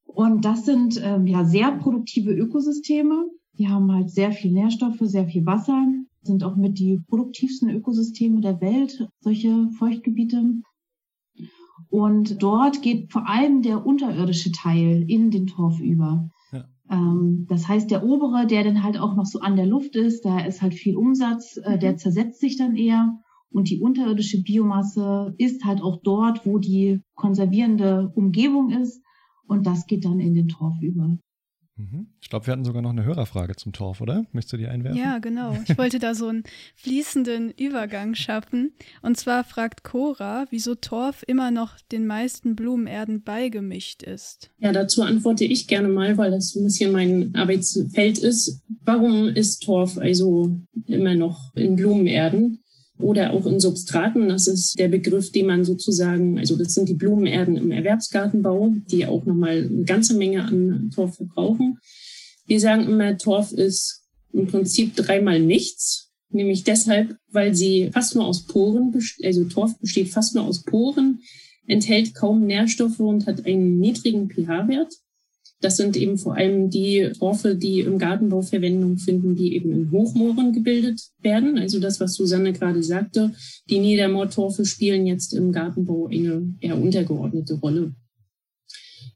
Und das sind ähm, ja sehr produktive Ökosysteme, die haben halt sehr viel Nährstoffe, sehr viel Wasser, sind auch mit die produktivsten Ökosysteme der Welt, solche Feuchtgebiete. Und dort geht vor allem der unterirdische Teil in den Torf über. Ja. Ähm, das heißt, der obere, der dann halt auch noch so an der Luft ist, da ist halt viel Umsatz, äh, der mhm. zersetzt sich dann eher. Und die unterirdische Biomasse ist halt auch dort, wo die konservierende Umgebung ist. Und das geht dann in den Torf über. Mhm. Ich glaube, wir hatten sogar noch eine Hörerfrage zum Torf, oder? Möchtest du die einwerfen? Ja, genau. Ich wollte da so einen fließenden Übergang schaffen. Und zwar fragt Cora, wieso Torf immer noch den meisten Blumenerden beigemischt ist. Ja, dazu antworte ich gerne mal, weil das ein bisschen mein Arbeitsfeld ist. Warum ist Torf also immer noch in Blumenerden? Oder auch in Substraten. Das ist der Begriff, den man sozusagen, also das sind die Blumenerden im Erwerbsgartenbau, die auch nochmal eine ganze Menge an Torf verbrauchen. Wir sagen immer, Torf ist im Prinzip dreimal nichts, nämlich deshalb, weil sie fast nur aus Poren, also Torf besteht fast nur aus Poren, enthält kaum Nährstoffe und hat einen niedrigen pH-Wert. Das sind eben vor allem die Torfe, die im Gartenbau Verwendung finden, die eben in Hochmooren gebildet werden. Also das, was Susanne gerade sagte, die Niedermoortorfe spielen jetzt im Gartenbau eine eher untergeordnete Rolle.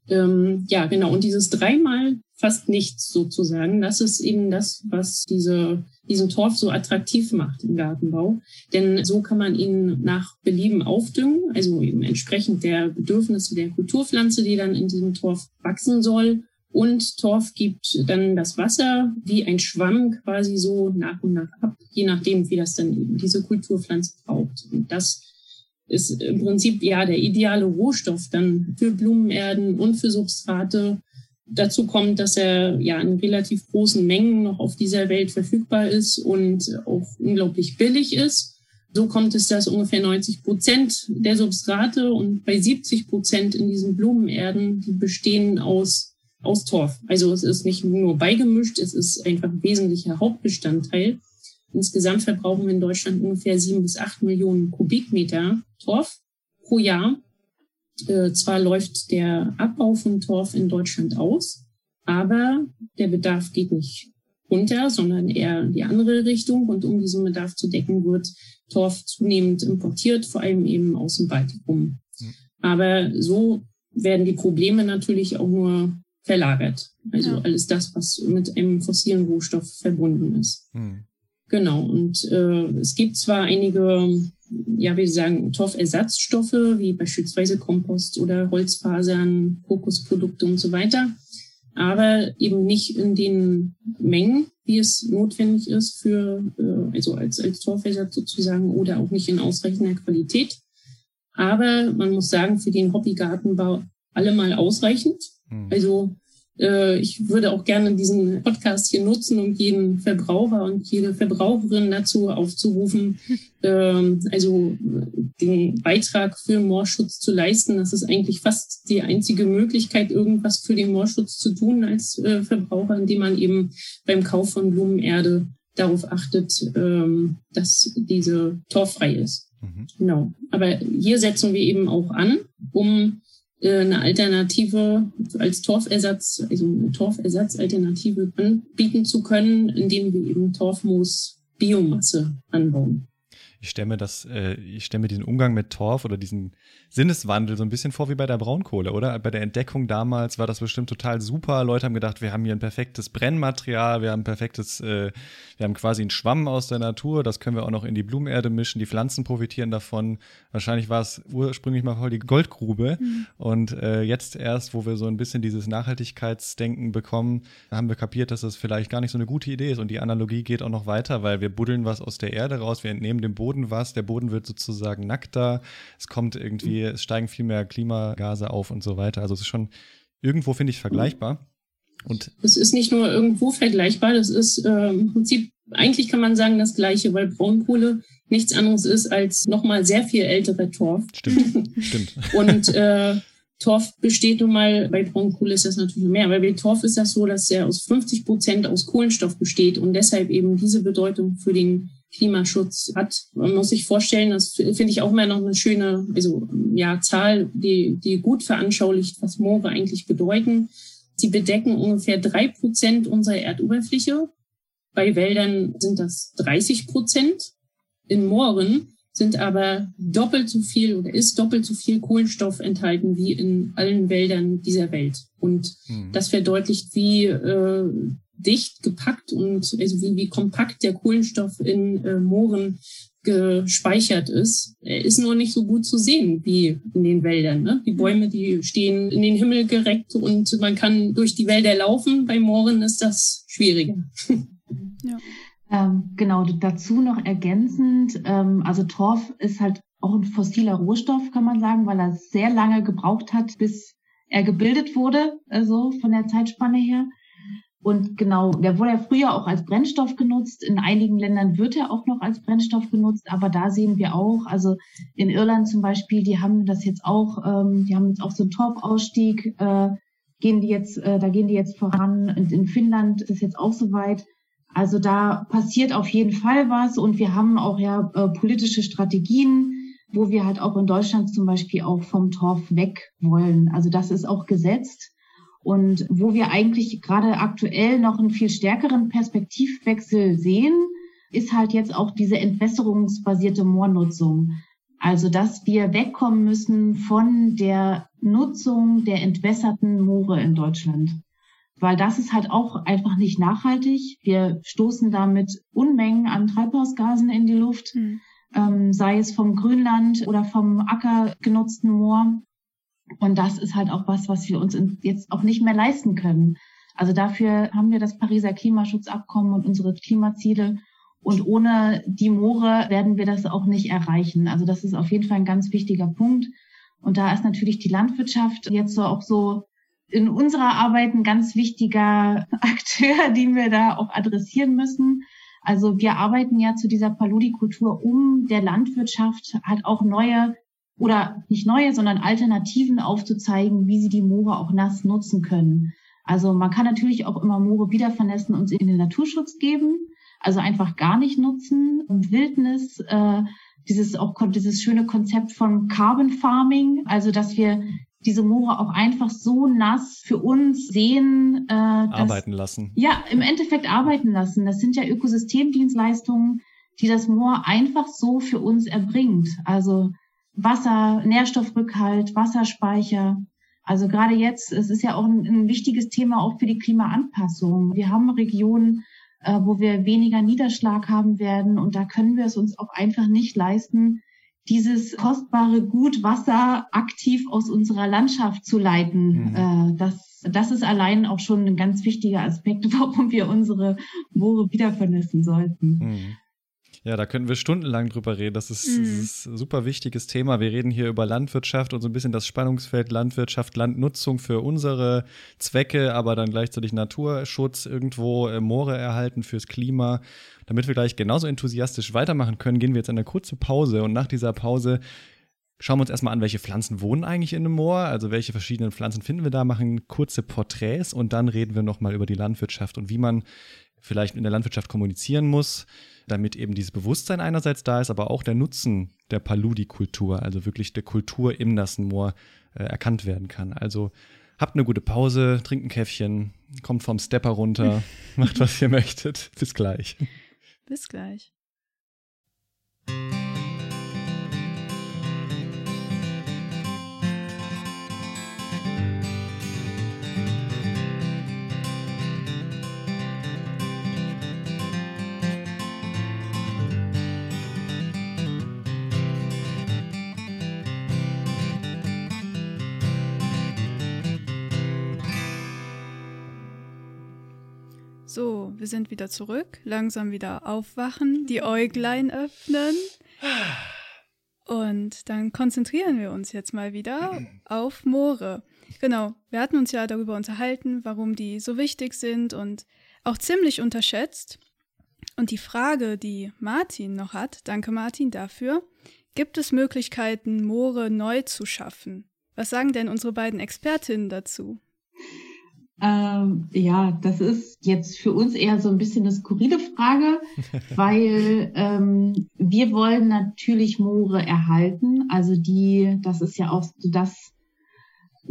Ähm, ja, genau. Und dieses dreimal fast nichts sozusagen, das ist eben das, was diese, diesen Torf so attraktiv macht im Gartenbau. Denn so kann man ihn nach Belieben aufdüngen, also eben entsprechend der Bedürfnisse der Kulturpflanze, die dann in diesem Torf wachsen soll. Und Torf gibt dann das Wasser wie ein Schwamm quasi so nach und nach ab, je nachdem, wie das dann eben diese Kulturpflanze braucht. Und das ist im Prinzip ja der ideale Rohstoff dann für Blumenerden und für Substrate. Dazu kommt, dass er ja in relativ großen Mengen noch auf dieser Welt verfügbar ist und auch unglaublich billig ist. So kommt es, dass ungefähr 90 Prozent der Substrate und bei 70 Prozent in diesen Blumenerden, die bestehen aus, aus Torf. Also es ist nicht nur beigemischt, es ist einfach ein wesentlicher Hauptbestandteil. Insgesamt verbrauchen wir in Deutschland ungefähr sieben bis acht Millionen Kubikmeter Torf pro Jahr. Äh, zwar läuft der Abbau von Torf in Deutschland aus, aber der Bedarf geht nicht runter, sondern eher in die andere Richtung. Und um diesen Bedarf zu decken, wird Torf zunehmend importiert, vor allem eben aus dem Baltikum. Mhm. Aber so werden die Probleme natürlich auch nur verlagert. Also ja. alles das, was mit einem fossilen Rohstoff verbunden ist. Mhm. Genau. Und äh, es gibt zwar einige, ja, wie Sie sagen, Torfersatzstoffe, wie beispielsweise Kompost oder Holzfasern, Kokosprodukte und so weiter, aber eben nicht in den Mengen, wie es notwendig ist für, äh, also als, als Torfersatz sozusagen, oder auch nicht in ausreichender Qualität. Aber man muss sagen, für den Hobbygartenbau allemal ausreichend. Mhm. Also ich würde auch gerne diesen Podcast hier nutzen, um jeden Verbraucher und jede Verbraucherin dazu aufzurufen, ähm, also den Beitrag für Moorschutz zu leisten. Das ist eigentlich fast die einzige Möglichkeit, irgendwas für den Moorschutz zu tun als äh, Verbraucher, indem man eben beim Kauf von Blumenerde darauf achtet, ähm, dass diese torffrei ist. Mhm. Genau. Aber hier setzen wir eben auch an, um äh, eine Alternative als Torfersatz, also eine Torfersatzalternative anbieten zu können, indem wir eben Torfmoos Biomasse anbauen ich stelle mir das, äh, ich stelle mir diesen Umgang mit Torf oder diesen Sinneswandel so ein bisschen vor wie bei der Braunkohle, oder? Bei der Entdeckung damals war das bestimmt total super. Leute haben gedacht, wir haben hier ein perfektes Brennmaterial, wir haben perfektes, äh, wir haben quasi einen Schwamm aus der Natur, das können wir auch noch in die Blumenerde mischen, die Pflanzen profitieren davon. Wahrscheinlich war es ursprünglich mal voll die Goldgrube. Mhm. Und äh, jetzt erst, wo wir so ein bisschen dieses Nachhaltigkeitsdenken bekommen, haben wir kapiert, dass das vielleicht gar nicht so eine gute Idee ist. Und die Analogie geht auch noch weiter, weil wir buddeln was aus der Erde raus, wir entnehmen dem Boden Boden was, der Boden wird sozusagen nackter, es kommt irgendwie, es steigen viel mehr Klimagase auf und so weiter. Also es ist schon irgendwo, finde ich, vergleichbar. Und es ist nicht nur irgendwo vergleichbar, das ist äh, im Prinzip, eigentlich kann man sagen, das Gleiche, weil Braunkohle nichts anderes ist als nochmal sehr viel älterer Torf. Stimmt, stimmt. Und äh, Torf besteht nun mal, bei Braunkohle ist das natürlich mehr, weil bei Torf ist das so, dass er aus 50 Prozent aus Kohlenstoff besteht und deshalb eben diese Bedeutung für den Klimaschutz hat. Man muss sich vorstellen, das finde ich auch immer noch eine schöne also, ja, Zahl, die, die gut veranschaulicht, was Moore eigentlich bedeuten. Sie bedecken ungefähr drei Prozent unserer Erdoberfläche. Bei Wäldern sind das 30 Prozent. In Mooren sind aber doppelt so viel oder ist doppelt so viel Kohlenstoff enthalten wie in allen Wäldern dieser Welt. Und mhm. das verdeutlicht, wie äh, dicht gepackt und also wie, wie kompakt der Kohlenstoff in äh, Mooren gespeichert ist. Er ist nur nicht so gut zu sehen wie in den Wäldern. Ne? Die Bäume, die stehen in den Himmel gereckt und man kann durch die Wälder laufen. Bei Mooren ist das schwieriger. Ja. Ähm, genau, dazu noch ergänzend, ähm, also Torf ist halt auch ein fossiler Rohstoff, kann man sagen, weil er sehr lange gebraucht hat, bis er gebildet wurde, also von der Zeitspanne her. Und genau, der wurde ja früher auch als Brennstoff genutzt. In einigen Ländern wird er auch noch als Brennstoff genutzt, aber da sehen wir auch, also in Irland zum Beispiel, die haben das jetzt auch, ähm, die haben jetzt auch so einen Torfausstieg, äh, gehen die jetzt, äh, da gehen die jetzt voran. Und in Finnland ist es jetzt auch soweit. Also da passiert auf jeden Fall was und wir haben auch ja äh, politische Strategien, wo wir halt auch in Deutschland zum Beispiel auch vom Torf weg wollen. Also das ist auch gesetzt. Und wo wir eigentlich gerade aktuell noch einen viel stärkeren Perspektivwechsel sehen, ist halt jetzt auch diese entwässerungsbasierte Moornutzung. Also, dass wir wegkommen müssen von der Nutzung der entwässerten Moore in Deutschland. Weil das ist halt auch einfach nicht nachhaltig. Wir stoßen damit Unmengen an Treibhausgasen in die Luft, mhm. ähm, sei es vom Grünland oder vom Acker genutzten Moor. Und das ist halt auch was, was wir uns jetzt auch nicht mehr leisten können. Also dafür haben wir das Pariser Klimaschutzabkommen und unsere Klimaziele. Und ohne die Moore werden wir das auch nicht erreichen. Also das ist auf jeden Fall ein ganz wichtiger Punkt. Und da ist natürlich die Landwirtschaft jetzt so auch so in unserer Arbeit ein ganz wichtiger Akteur, den wir da auch adressieren müssen. Also wir arbeiten ja zu dieser Paludikultur, um der Landwirtschaft halt auch neue oder nicht neue, sondern Alternativen aufzuzeigen, wie sie die Moore auch nass nutzen können. Also man kann natürlich auch immer Moore wieder vernässen und in den Naturschutz geben, also einfach gar nicht nutzen. Und Wildnis, äh, dieses auch dieses schöne Konzept von Carbon Farming, also dass wir diese Moore auch einfach so nass für uns sehen. Äh, dass, arbeiten lassen. Ja, im Endeffekt arbeiten lassen. Das sind ja Ökosystemdienstleistungen, die das Moor einfach so für uns erbringt. Also Wasser, Nährstoffrückhalt, Wasserspeicher. Also gerade jetzt, es ist ja auch ein, ein wichtiges Thema auch für die Klimaanpassung. Wir haben Regionen, äh, wo wir weniger Niederschlag haben werden und da können wir es uns auch einfach nicht leisten, dieses kostbare Gut Wasser aktiv aus unserer Landschaft zu leiten. Mhm. Äh, das, das ist allein auch schon ein ganz wichtiger Aspekt, warum wir unsere Moore wieder vernässen sollten. Mhm. Ja, da können wir stundenlang drüber reden. Das ist, mhm. das ist ein super wichtiges Thema. Wir reden hier über Landwirtschaft und so ein bisschen das Spannungsfeld Landwirtschaft, Landnutzung für unsere Zwecke, aber dann gleichzeitig Naturschutz irgendwo, äh, Moore erhalten fürs Klima. Damit wir gleich genauso enthusiastisch weitermachen können, gehen wir jetzt eine kurze Pause und nach dieser Pause schauen wir uns erstmal an, welche Pflanzen wohnen eigentlich in einem Moor, also welche verschiedenen Pflanzen finden wir da, machen kurze Porträts und dann reden wir nochmal über die Landwirtschaft und wie man vielleicht in der Landwirtschaft kommunizieren muss, damit eben dieses Bewusstsein einerseits da ist, aber auch der Nutzen der Paludi-Kultur, also wirklich der Kultur im nassen Moor, äh, erkannt werden kann. Also habt eine gute Pause, trinkt ein Käffchen, kommt vom Stepper runter, macht was ihr möchtet. Bis gleich. Bis gleich. So, wir sind wieder zurück. Langsam wieder aufwachen, die Äuglein öffnen. Und dann konzentrieren wir uns jetzt mal wieder auf Moore. Genau, wir hatten uns ja darüber unterhalten, warum die so wichtig sind und auch ziemlich unterschätzt. Und die Frage, die Martin noch hat, danke Martin dafür, gibt es Möglichkeiten, Moore neu zu schaffen? Was sagen denn unsere beiden Expertinnen dazu? Ähm, ja, das ist jetzt für uns eher so ein bisschen eine skurrile Frage, weil ähm, wir wollen natürlich Moore erhalten. Also die, das ist ja auch das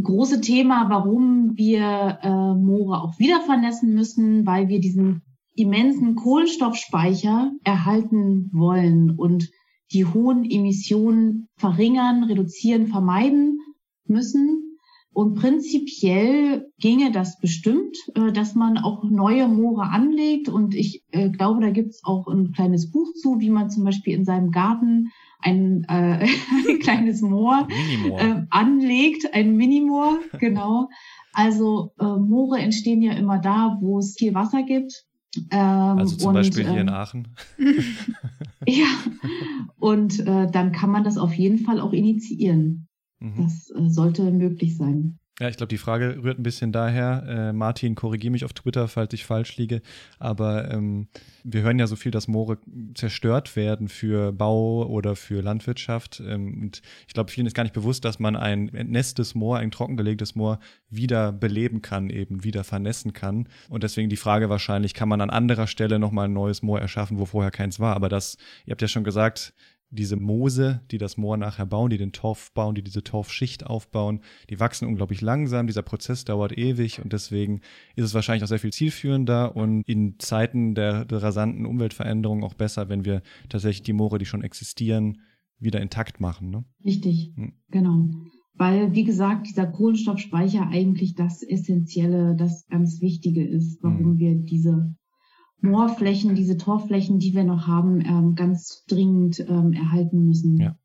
große Thema, warum wir äh, Moore auch wieder vernässen müssen, weil wir diesen immensen Kohlenstoffspeicher erhalten wollen und die hohen Emissionen verringern, reduzieren, vermeiden müssen. Und prinzipiell ginge das bestimmt, äh, dass man auch neue Moore anlegt. Und ich äh, glaube, da gibt es auch ein kleines Buch zu, wie man zum Beispiel in seinem Garten ein, äh, ein kleines Moor äh, anlegt, ein Minimoor, genau. Also äh, Moore entstehen ja immer da, wo es viel Wasser gibt. Ähm, also zum und, Beispiel hier in ähm, Aachen. ja, und äh, dann kann man das auf jeden Fall auch initiieren. Mhm. Das äh, sollte möglich sein. Ja, ich glaube, die Frage rührt ein bisschen daher. Äh, Martin, korrigiere mich auf Twitter, falls ich falsch liege. Aber ähm, wir hören ja so viel, dass Moore zerstört werden für Bau oder für Landwirtschaft. Ähm, und ich glaube, vielen ist gar nicht bewusst, dass man ein entnässtes Moor, ein trockengelegtes Moor wieder beleben kann, eben wieder vernässen kann. Und deswegen die Frage wahrscheinlich, kann man an anderer Stelle nochmal ein neues Moor erschaffen, wo vorher keins war. Aber das, ihr habt ja schon gesagt, diese Moose, die das Moor nachher bauen, die den Torf bauen, die diese Torfschicht aufbauen, die wachsen unglaublich langsam. Dieser Prozess dauert ewig und deswegen ist es wahrscheinlich auch sehr viel zielführender und in Zeiten der, der rasanten Umweltveränderung auch besser, wenn wir tatsächlich die Moore, die schon existieren, wieder intakt machen. Ne? Richtig, hm. genau. weil, wie gesagt, dieser Kohlenstoffspeicher eigentlich das Essentielle, das ganz Wichtige ist, warum mhm. wir diese Moorflächen, diese Torfflächen, die wir noch haben, ähm, ganz dringend ähm, erhalten müssen. Ja.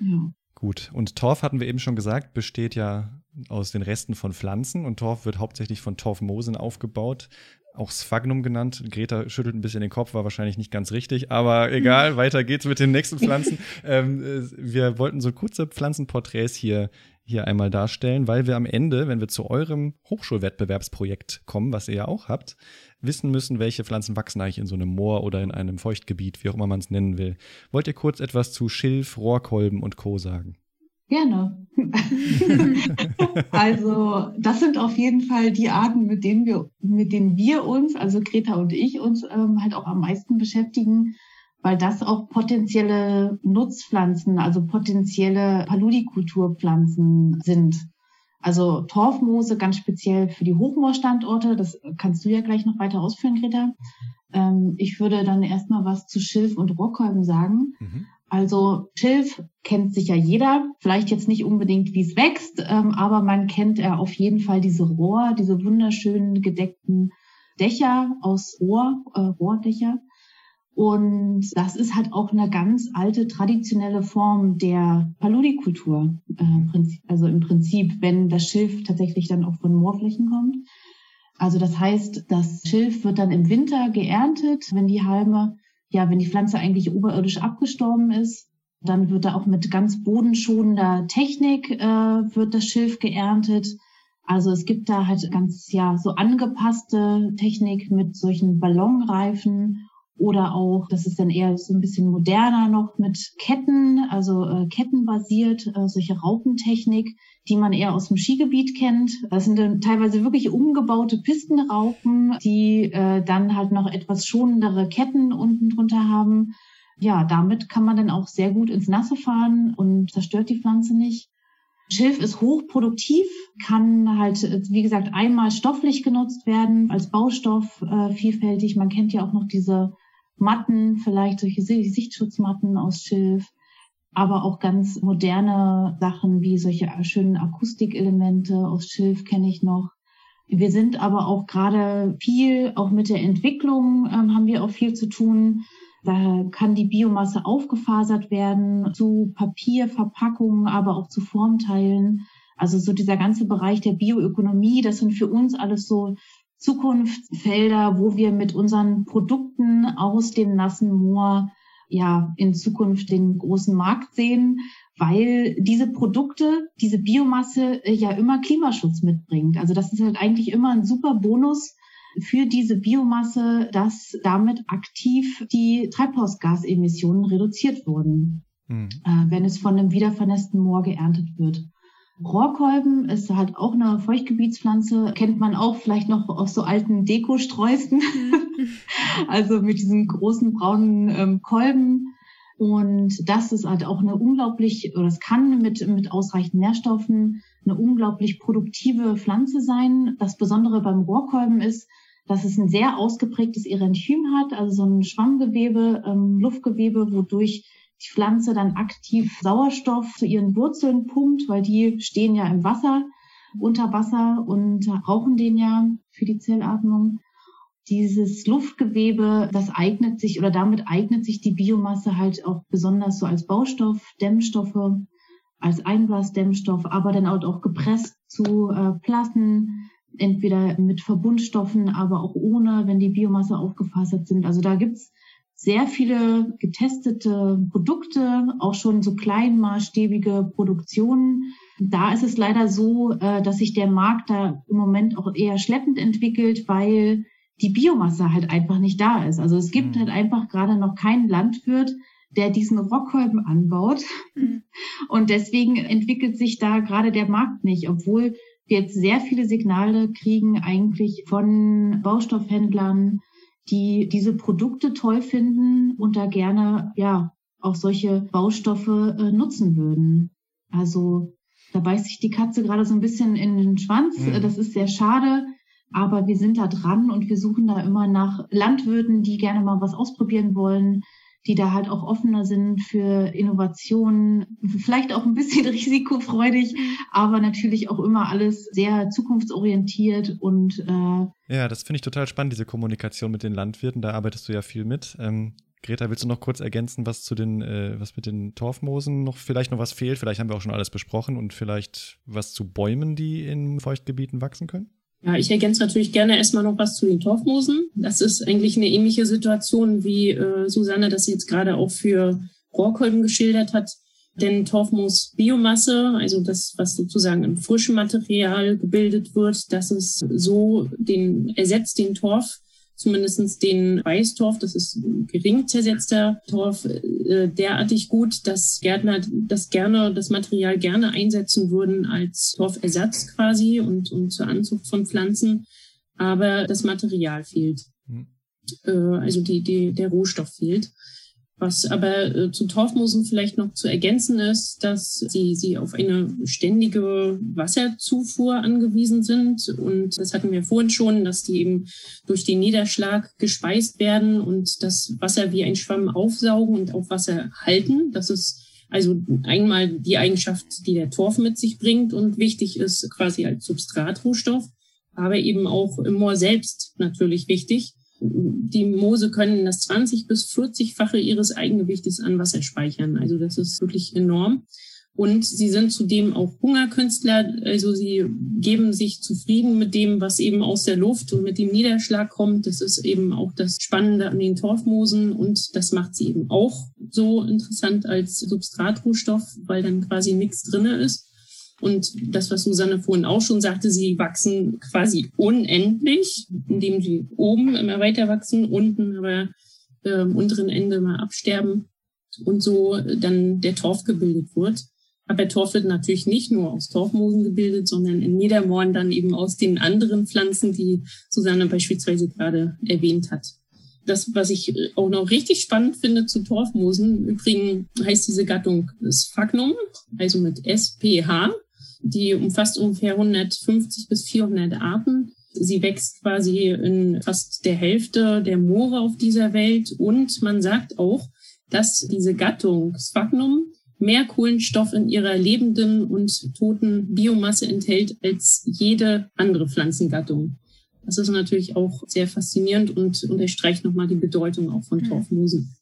ja. Gut. Und Torf hatten wir eben schon gesagt, besteht ja aus den Resten von Pflanzen und Torf wird hauptsächlich von Torfmoosen aufgebaut auch Sphagnum genannt. Greta schüttelt ein bisschen den Kopf, war wahrscheinlich nicht ganz richtig, aber egal, weiter geht's mit den nächsten Pflanzen. ähm, äh, wir wollten so kurze Pflanzenporträts hier, hier einmal darstellen, weil wir am Ende, wenn wir zu eurem Hochschulwettbewerbsprojekt kommen, was ihr ja auch habt, wissen müssen, welche Pflanzen wachsen eigentlich in so einem Moor oder in einem Feuchtgebiet, wie auch immer man es nennen will. Wollt ihr kurz etwas zu Schilf, Rohrkolben und Co. sagen? Gerne. also das sind auf jeden Fall die Arten, mit denen wir, mit denen wir uns, also Greta und ich, uns ähm, halt auch am meisten beschäftigen, weil das auch potenzielle Nutzpflanzen, also potenzielle Paludikulturpflanzen sind. Also Torfmoose ganz speziell für die Hochmoorstandorte, das kannst du ja gleich noch weiter ausführen, Greta. Ähm, ich würde dann erstmal was zu Schilf und Rockkolben sagen. Mhm. Also Schilf kennt sicher jeder, vielleicht jetzt nicht unbedingt, wie es wächst, ähm, aber man kennt er auf jeden Fall diese Rohr, diese wunderschönen gedeckten Dächer aus Rohr, äh, Rohrdächer. Und das ist halt auch eine ganz alte traditionelle Form der Paludikultur. Äh, also im Prinzip, wenn das Schilf tatsächlich dann auch von Moorflächen kommt. Also das heißt, das Schilf wird dann im Winter geerntet, wenn die Halme ja, wenn die Pflanze eigentlich oberirdisch abgestorben ist, dann wird da auch mit ganz bodenschonender Technik äh, wird das Schilf geerntet. Also es gibt da halt ganz ja so angepasste Technik mit solchen Ballonreifen oder auch, das ist dann eher so ein bisschen moderner noch mit Ketten, also äh, kettenbasiert, äh, solche Raupentechnik, die man eher aus dem Skigebiet kennt. Das sind dann teilweise wirklich umgebaute Pistenraupen, die äh, dann halt noch etwas schonendere Ketten unten drunter haben. Ja, damit kann man dann auch sehr gut ins Nasse fahren und zerstört die Pflanze nicht. Schilf ist hochproduktiv, kann halt, wie gesagt, einmal stofflich genutzt werden, als Baustoff äh, vielfältig. Man kennt ja auch noch diese Matten, vielleicht solche Sichtschutzmatten aus Schilf aber auch ganz moderne Sachen wie solche schönen Akustikelemente aus Schilf kenne ich noch. Wir sind aber auch gerade viel, auch mit der Entwicklung ähm, haben wir auch viel zu tun. Da kann die Biomasse aufgefasert werden zu Papierverpackungen, aber auch zu Formteilen. Also so dieser ganze Bereich der Bioökonomie, das sind für uns alles so Zukunftsfelder, wo wir mit unseren Produkten aus dem nassen Moor ja in Zukunft den großen Markt sehen, weil diese Produkte, diese Biomasse äh, ja immer Klimaschutz mitbringt. Also das ist halt eigentlich immer ein super Bonus für diese Biomasse, dass damit aktiv die Treibhausgasemissionen reduziert wurden, mhm. wenn es von einem wiedervernässten Moor geerntet wird. Rohrkolben ist halt auch eine Feuchtgebietspflanze, kennt man auch vielleicht noch aus so alten Dekosträußen. Also mit diesen großen braunen ähm, Kolben. Und das ist halt auch eine unglaublich, oder es kann mit, mit ausreichend Nährstoffen eine unglaublich produktive Pflanze sein. Das Besondere beim Rohrkolben ist, dass es ein sehr ausgeprägtes Erenchym hat, also so ein Schwammgewebe, ähm, Luftgewebe, wodurch die Pflanze dann aktiv Sauerstoff zu ihren Wurzeln pumpt, weil die stehen ja im Wasser, unter Wasser und brauchen den ja für die Zellatmung. Dieses Luftgewebe, das eignet sich oder damit eignet sich die Biomasse halt auch besonders so als Baustoff, Dämmstoffe, als Einblasdämmstoff, aber dann auch gepresst zu äh, Platten, entweder mit Verbundstoffen, aber auch ohne, wenn die Biomasse aufgefasert sind. Also da gibt's sehr viele getestete Produkte, auch schon so kleinmaßstäbige Produktionen. Da ist es leider so, äh, dass sich der Markt da im Moment auch eher schleppend entwickelt, weil die Biomasse halt einfach nicht da ist. Also es gibt mhm. halt einfach gerade noch keinen Landwirt, der diesen Rockkolben anbaut. Mhm. Und deswegen entwickelt sich da gerade der Markt nicht, obwohl wir jetzt sehr viele Signale kriegen eigentlich von Baustoffhändlern, die diese Produkte toll finden und da gerne ja auch solche Baustoffe äh, nutzen würden. Also da beißt sich die Katze gerade so ein bisschen in den Schwanz. Mhm. Das ist sehr schade. Aber wir sind da dran und wir suchen da immer nach Landwirten, die gerne mal was ausprobieren wollen, die da halt auch offener sind für Innovationen, vielleicht auch ein bisschen risikofreudig, aber natürlich auch immer alles sehr zukunftsorientiert und äh ja, das finde ich total spannend, diese Kommunikation mit den Landwirten. Da arbeitest du ja viel mit. Ähm, Greta, willst du noch kurz ergänzen, was zu den, äh, was mit den Torfmoosen noch vielleicht noch was fehlt? Vielleicht haben wir auch schon alles besprochen und vielleicht was zu Bäumen, die in Feuchtgebieten wachsen können? Ja, ich ergänze natürlich gerne erstmal noch was zu den Torfmoosen. Das ist eigentlich eine ähnliche Situation, wie äh, Susanne das jetzt gerade auch für Rohrkolben geschildert hat. Denn Torfmoos Biomasse, also das, was sozusagen im frischen Material gebildet wird, das ist so den, ersetzt den Torf zumindestens den Weißtorf, das ist gering zersetzter Torf, äh, derartig gut, dass Gärtner das gerne, das Material gerne einsetzen würden als Torfersatz quasi und, und zur Anzucht von Pflanzen. Aber das Material fehlt. Mhm. Äh, also die, die, der Rohstoff fehlt. Was aber äh, zu Torfmoosen vielleicht noch zu ergänzen ist, dass sie, sie auf eine ständige Wasserzufuhr angewiesen sind. Und das hatten wir vorhin schon, dass die eben durch den Niederschlag gespeist werden und das Wasser wie ein Schwamm aufsaugen und auf Wasser halten. Das ist also einmal die Eigenschaft, die der Torf mit sich bringt und wichtig ist quasi als Substratrohstoff, aber eben auch im Moor selbst natürlich wichtig die Moose können das 20 bis 40-fache ihres Eigengewichtes an Wasser speichern. Also das ist wirklich enorm. Und sie sind zudem auch Hungerkünstler. Also sie geben sich zufrieden mit dem, was eben aus der Luft und mit dem Niederschlag kommt. Das ist eben auch das Spannende an den Torfmoosen. Und das macht sie eben auch so interessant als Substratrohstoff, weil dann quasi nichts drinne ist. Und das, was Susanne vorhin auch schon sagte, sie wachsen quasi unendlich, indem sie oben immer weiter wachsen, unten aber äh, unteren Ende mal absterben und so dann der Torf gebildet wird. Aber Torf wird natürlich nicht nur aus Torfmoosen gebildet, sondern in Niedermoorn dann eben aus den anderen Pflanzen, die Susanne beispielsweise gerade erwähnt hat. Das, was ich auch noch richtig spannend finde zu Torfmoosen, übrigens heißt diese Gattung Sphagnum, also mit SPH. Die umfasst ungefähr 150 bis 400 Arten. Sie wächst quasi in fast der Hälfte der Moore auf dieser Welt. Und man sagt auch, dass diese Gattung Sphagnum mehr Kohlenstoff in ihrer lebenden und toten Biomasse enthält als jede andere Pflanzengattung. Das ist natürlich auch sehr faszinierend und unterstreicht nochmal die Bedeutung auch von Torfmoosen.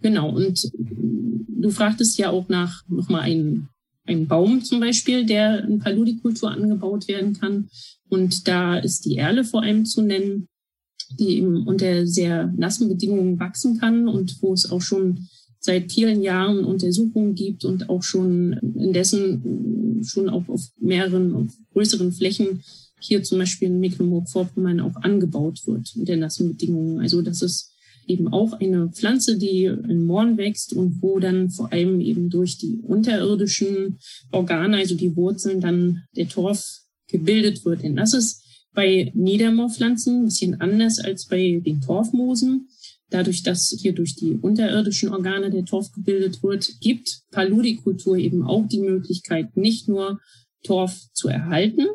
Genau, und du fragtest ja auch nach nochmal einen ein Baum zum Beispiel, der in Paludikultur angebaut werden kann. Und da ist die Erle vor allem zu nennen, die eben unter sehr nassen Bedingungen wachsen kann und wo es auch schon seit vielen Jahren Untersuchungen gibt und auch schon indessen schon auch auf mehreren, auf größeren Flächen hier zum Beispiel in Mecklenburg-Vorpommern auch angebaut wird unter nassen Bedingungen. Also das ist eben auch eine Pflanze, die in Mooren wächst und wo dann vor allem eben durch die unterirdischen Organe, also die Wurzeln, dann der Torf gebildet wird. Denn das ist bei Niedermoorpflanzen ein bisschen anders als bei den Torfmoosen. Dadurch, dass hier durch die unterirdischen Organe der Torf gebildet wird, gibt Paludikultur eben auch die Möglichkeit, nicht nur Torf zu erhalten,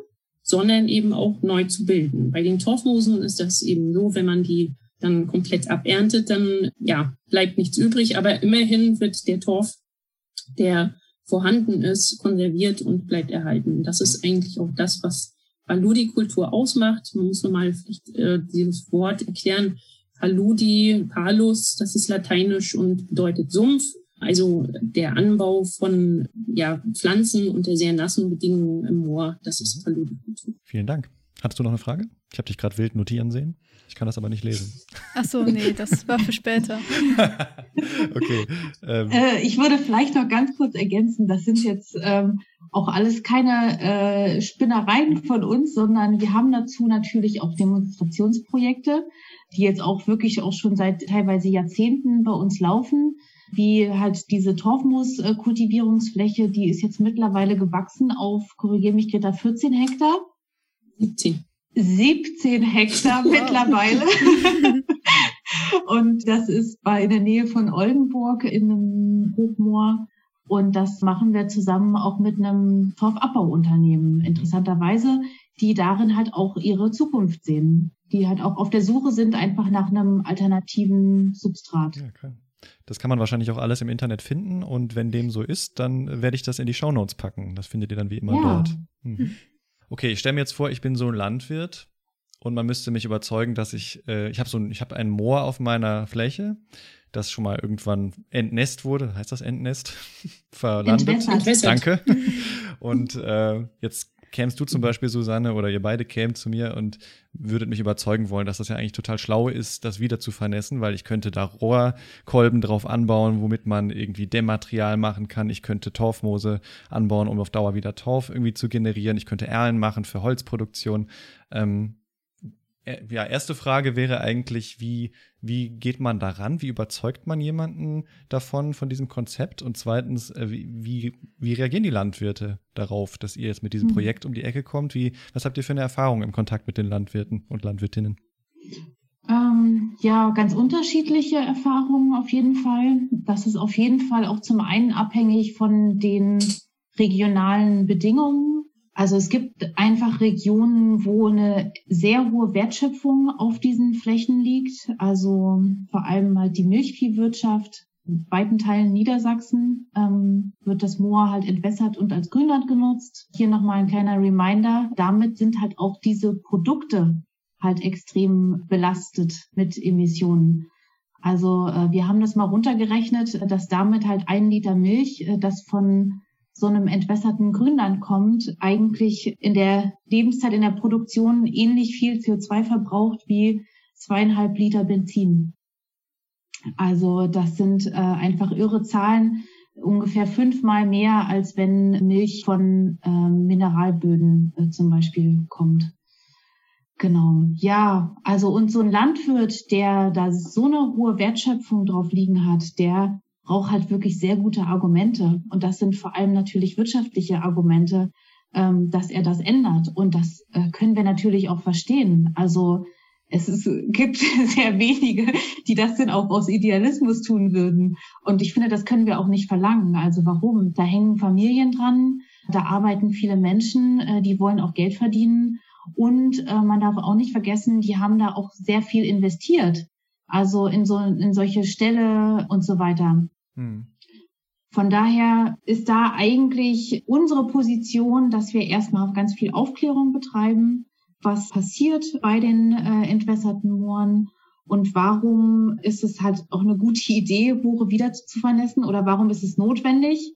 sondern eben auch neu zu bilden. Bei den Torfmoosen ist das eben so, wenn man die dann komplett aberntet, dann ja, bleibt nichts übrig. Aber immerhin wird der Torf, der vorhanden ist, konserviert und bleibt erhalten. Das ist eigentlich auch das, was Paludikultur ausmacht. Man muss nochmal vielleicht äh, dieses Wort erklären. Paludi, Palus, das ist lateinisch und bedeutet Sumpf. Also der Anbau von ja, Pflanzen unter sehr nassen Bedingungen im Moor, das ist mhm. Paludikultur. Vielen Dank. Hattest du noch eine Frage? Ich habe dich gerade wild notieren sehen. Ich kann das aber nicht lesen. Ach so, nee, das war für später. okay. Ähm. Äh, ich würde vielleicht noch ganz kurz ergänzen, das sind jetzt ähm, auch alles keine äh, Spinnereien von uns, sondern wir haben dazu natürlich auch Demonstrationsprojekte, die jetzt auch wirklich auch schon seit teilweise Jahrzehnten bei uns laufen wie halt diese Torfmoos-Kultivierungsfläche, die ist jetzt mittlerweile gewachsen auf, korrigiere mich Greta, 14 Hektar. 17. 17 Hektar wow. mittlerweile. und das ist bei in der Nähe von Oldenburg in einem Hochmoor. Und das machen wir zusammen auch mit einem Torfabbauunternehmen, interessanterweise, die darin halt auch ihre Zukunft sehen, die halt auch auf der Suche sind einfach nach einem alternativen Substrat. Ja, klar. Das kann man wahrscheinlich auch alles im Internet finden und wenn dem so ist, dann werde ich das in die Shownotes packen. Das findet ihr dann wie immer ja. dort. Mhm. Okay, ich stelle mir jetzt vor, ich bin so ein Landwirt und man müsste mich überzeugen, dass ich, äh, ich habe so ein, ich habe ein Moor auf meiner Fläche, das schon mal irgendwann entnässt wurde, heißt das Entnässt? Verlandet. Entwässert. Danke. und äh, jetzt kämst du zum Beispiel, Susanne, oder ihr beide kämt zu mir und würdet mich überzeugen wollen, dass das ja eigentlich total schlau ist, das wieder zu vernässen, weil ich könnte da Rohrkolben drauf anbauen, womit man irgendwie Dämmmaterial machen kann. Ich könnte Torfmoose anbauen, um auf Dauer wieder Torf irgendwie zu generieren. Ich könnte Erlen machen für Holzproduktion. Ähm, äh, ja, erste Frage wäre eigentlich, wie, wie geht man daran? Wie überzeugt man jemanden davon, von diesem Konzept? Und zweitens, äh, wie, wie reagieren die Landwirte darauf, dass ihr jetzt mit diesem mhm. Projekt um die Ecke kommt? Wie, was habt ihr für eine Erfahrung im Kontakt mit den Landwirten und Landwirtinnen? Ähm, ja, ganz unterschiedliche Erfahrungen auf jeden Fall. Das ist auf jeden Fall auch zum einen abhängig von den regionalen Bedingungen also es gibt einfach Regionen, wo eine sehr hohe Wertschöpfung auf diesen Flächen liegt. Also vor allem halt die Milchviehwirtschaft. In weiten Teilen Niedersachsen ähm, wird das Moor halt entwässert und als Grünland genutzt. Hier nochmal ein kleiner Reminder. Damit sind halt auch diese Produkte halt extrem belastet mit Emissionen. Also äh, wir haben das mal runtergerechnet, dass damit halt ein Liter Milch, äh, das von so einem entwässerten Grünland kommt, eigentlich in der Lebenszeit in der Produktion ähnlich viel CO2 verbraucht wie zweieinhalb Liter Benzin. Also das sind äh, einfach irre Zahlen, ungefähr fünfmal mehr, als wenn Milch von äh, Mineralböden äh, zum Beispiel kommt. Genau, ja, also und so ein Landwirt, der da so eine hohe Wertschöpfung drauf liegen hat, der braucht halt wirklich sehr gute Argumente. Und das sind vor allem natürlich wirtschaftliche Argumente, ähm, dass er das ändert. Und das äh, können wir natürlich auch verstehen. Also es ist, gibt sehr wenige, die das denn auch aus Idealismus tun würden. Und ich finde, das können wir auch nicht verlangen. Also warum? Da hängen Familien dran, da arbeiten viele Menschen, äh, die wollen auch Geld verdienen. Und äh, man darf auch nicht vergessen, die haben da auch sehr viel investiert. Also in so in solche Ställe und so weiter. Hm. Von daher ist da eigentlich unsere Position, dass wir erstmal ganz viel Aufklärung betreiben, was passiert bei den äh, entwässerten Mooren und warum ist es halt auch eine gute Idee, Moore wieder zu vernässen oder warum ist es notwendig,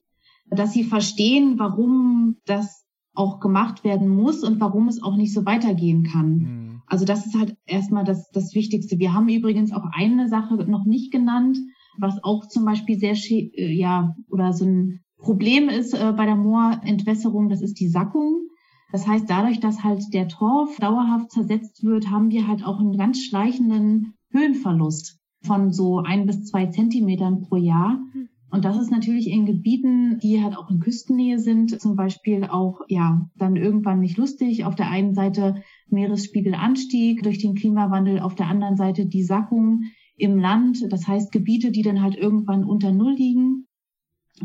dass sie verstehen, warum das auch gemacht werden muss und warum es auch nicht so weitergehen kann. Mhm. Also das ist halt erstmal das, das Wichtigste. Wir haben übrigens auch eine Sache noch nicht genannt, was auch zum Beispiel sehr, äh, ja, oder so ein Problem ist äh, bei der Moorentwässerung, das ist die Sackung. Das heißt, dadurch, dass halt der Torf dauerhaft zersetzt wird, haben wir halt auch einen ganz schleichenden Höhenverlust von so ein bis zwei Zentimetern pro Jahr. Hm. Und das ist natürlich in Gebieten, die halt auch in Küstennähe sind, zum Beispiel auch, ja, dann irgendwann nicht lustig. Auf der einen Seite Meeresspiegelanstieg durch den Klimawandel, auf der anderen Seite die Sackung im Land. Das heißt Gebiete, die dann halt irgendwann unter Null liegen.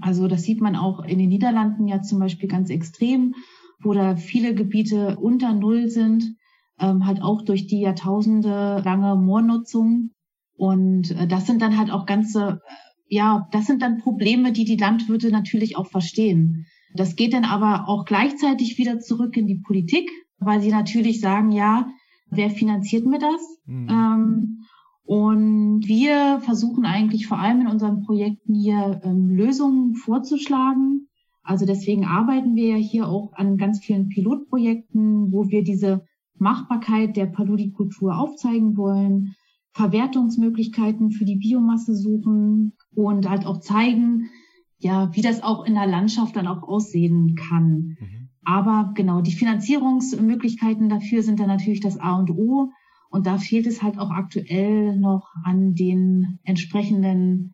Also das sieht man auch in den Niederlanden ja zum Beispiel ganz extrem, wo da viele Gebiete unter Null sind, ähm, halt auch durch die Jahrtausende lange Moornutzung. Und äh, das sind dann halt auch ganze, äh, ja, das sind dann Probleme, die die Landwirte natürlich auch verstehen. Das geht dann aber auch gleichzeitig wieder zurück in die Politik, weil sie natürlich sagen, ja, wer finanziert mir das? Mhm. Ähm, und wir versuchen eigentlich vor allem in unseren Projekten hier ähm, Lösungen vorzuschlagen. Also deswegen arbeiten wir ja hier auch an ganz vielen Pilotprojekten, wo wir diese Machbarkeit der Paludikultur aufzeigen wollen, Verwertungsmöglichkeiten für die Biomasse suchen und halt auch zeigen, ja, wie das auch in der Landschaft dann auch aussehen kann. Mhm. Aber genau, die Finanzierungsmöglichkeiten dafür sind dann natürlich das A und O. Und da fehlt es halt auch aktuell noch an den entsprechenden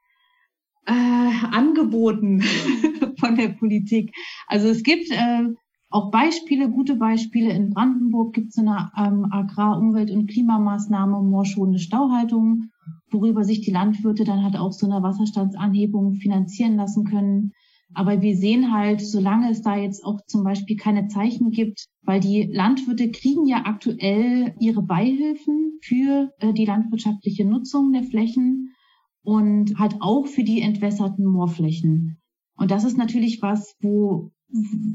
äh, Angeboten von der Politik. Also es gibt äh, auch Beispiele, gute Beispiele. In Brandenburg gibt es eine ähm, Agrar-, Umwelt- und Klimamaßnahme, moorschonende Stauhaltung, worüber sich die Landwirte dann halt auch so eine Wasserstandsanhebung finanzieren lassen können. Aber wir sehen halt, solange es da jetzt auch zum Beispiel keine Zeichen gibt, weil die Landwirte kriegen ja aktuell ihre Beihilfen für äh, die landwirtschaftliche Nutzung der Flächen. und halt auch für die entwässerten Moorflächen. Und das ist natürlich was, wo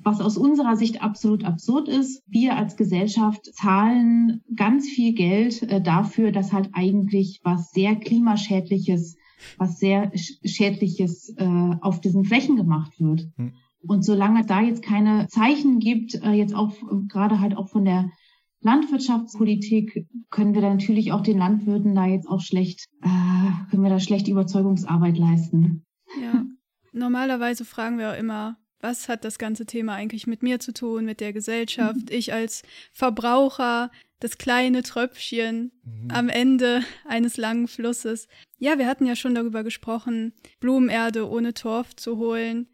was aus unserer Sicht absolut absurd ist. Wir als Gesellschaft zahlen ganz viel Geld äh, dafür, dass halt eigentlich was sehr klimaschädliches, was sehr schädliches äh, auf diesen Flächen gemacht wird. Hm. Und solange da jetzt keine Zeichen gibt, äh, jetzt auch gerade halt auch von der Landwirtschaftspolitik, können wir da natürlich auch den Landwirten da jetzt auch schlecht, äh, können wir da schlecht Überzeugungsarbeit leisten. Ja, normalerweise fragen wir auch immer, was hat das ganze Thema eigentlich mit mir zu tun, mit der Gesellschaft? Mhm. Ich als Verbraucher, das kleine Tröpfchen mhm. am Ende eines langen Flusses. Ja, wir hatten ja schon darüber gesprochen, Blumenerde ohne Torf zu holen,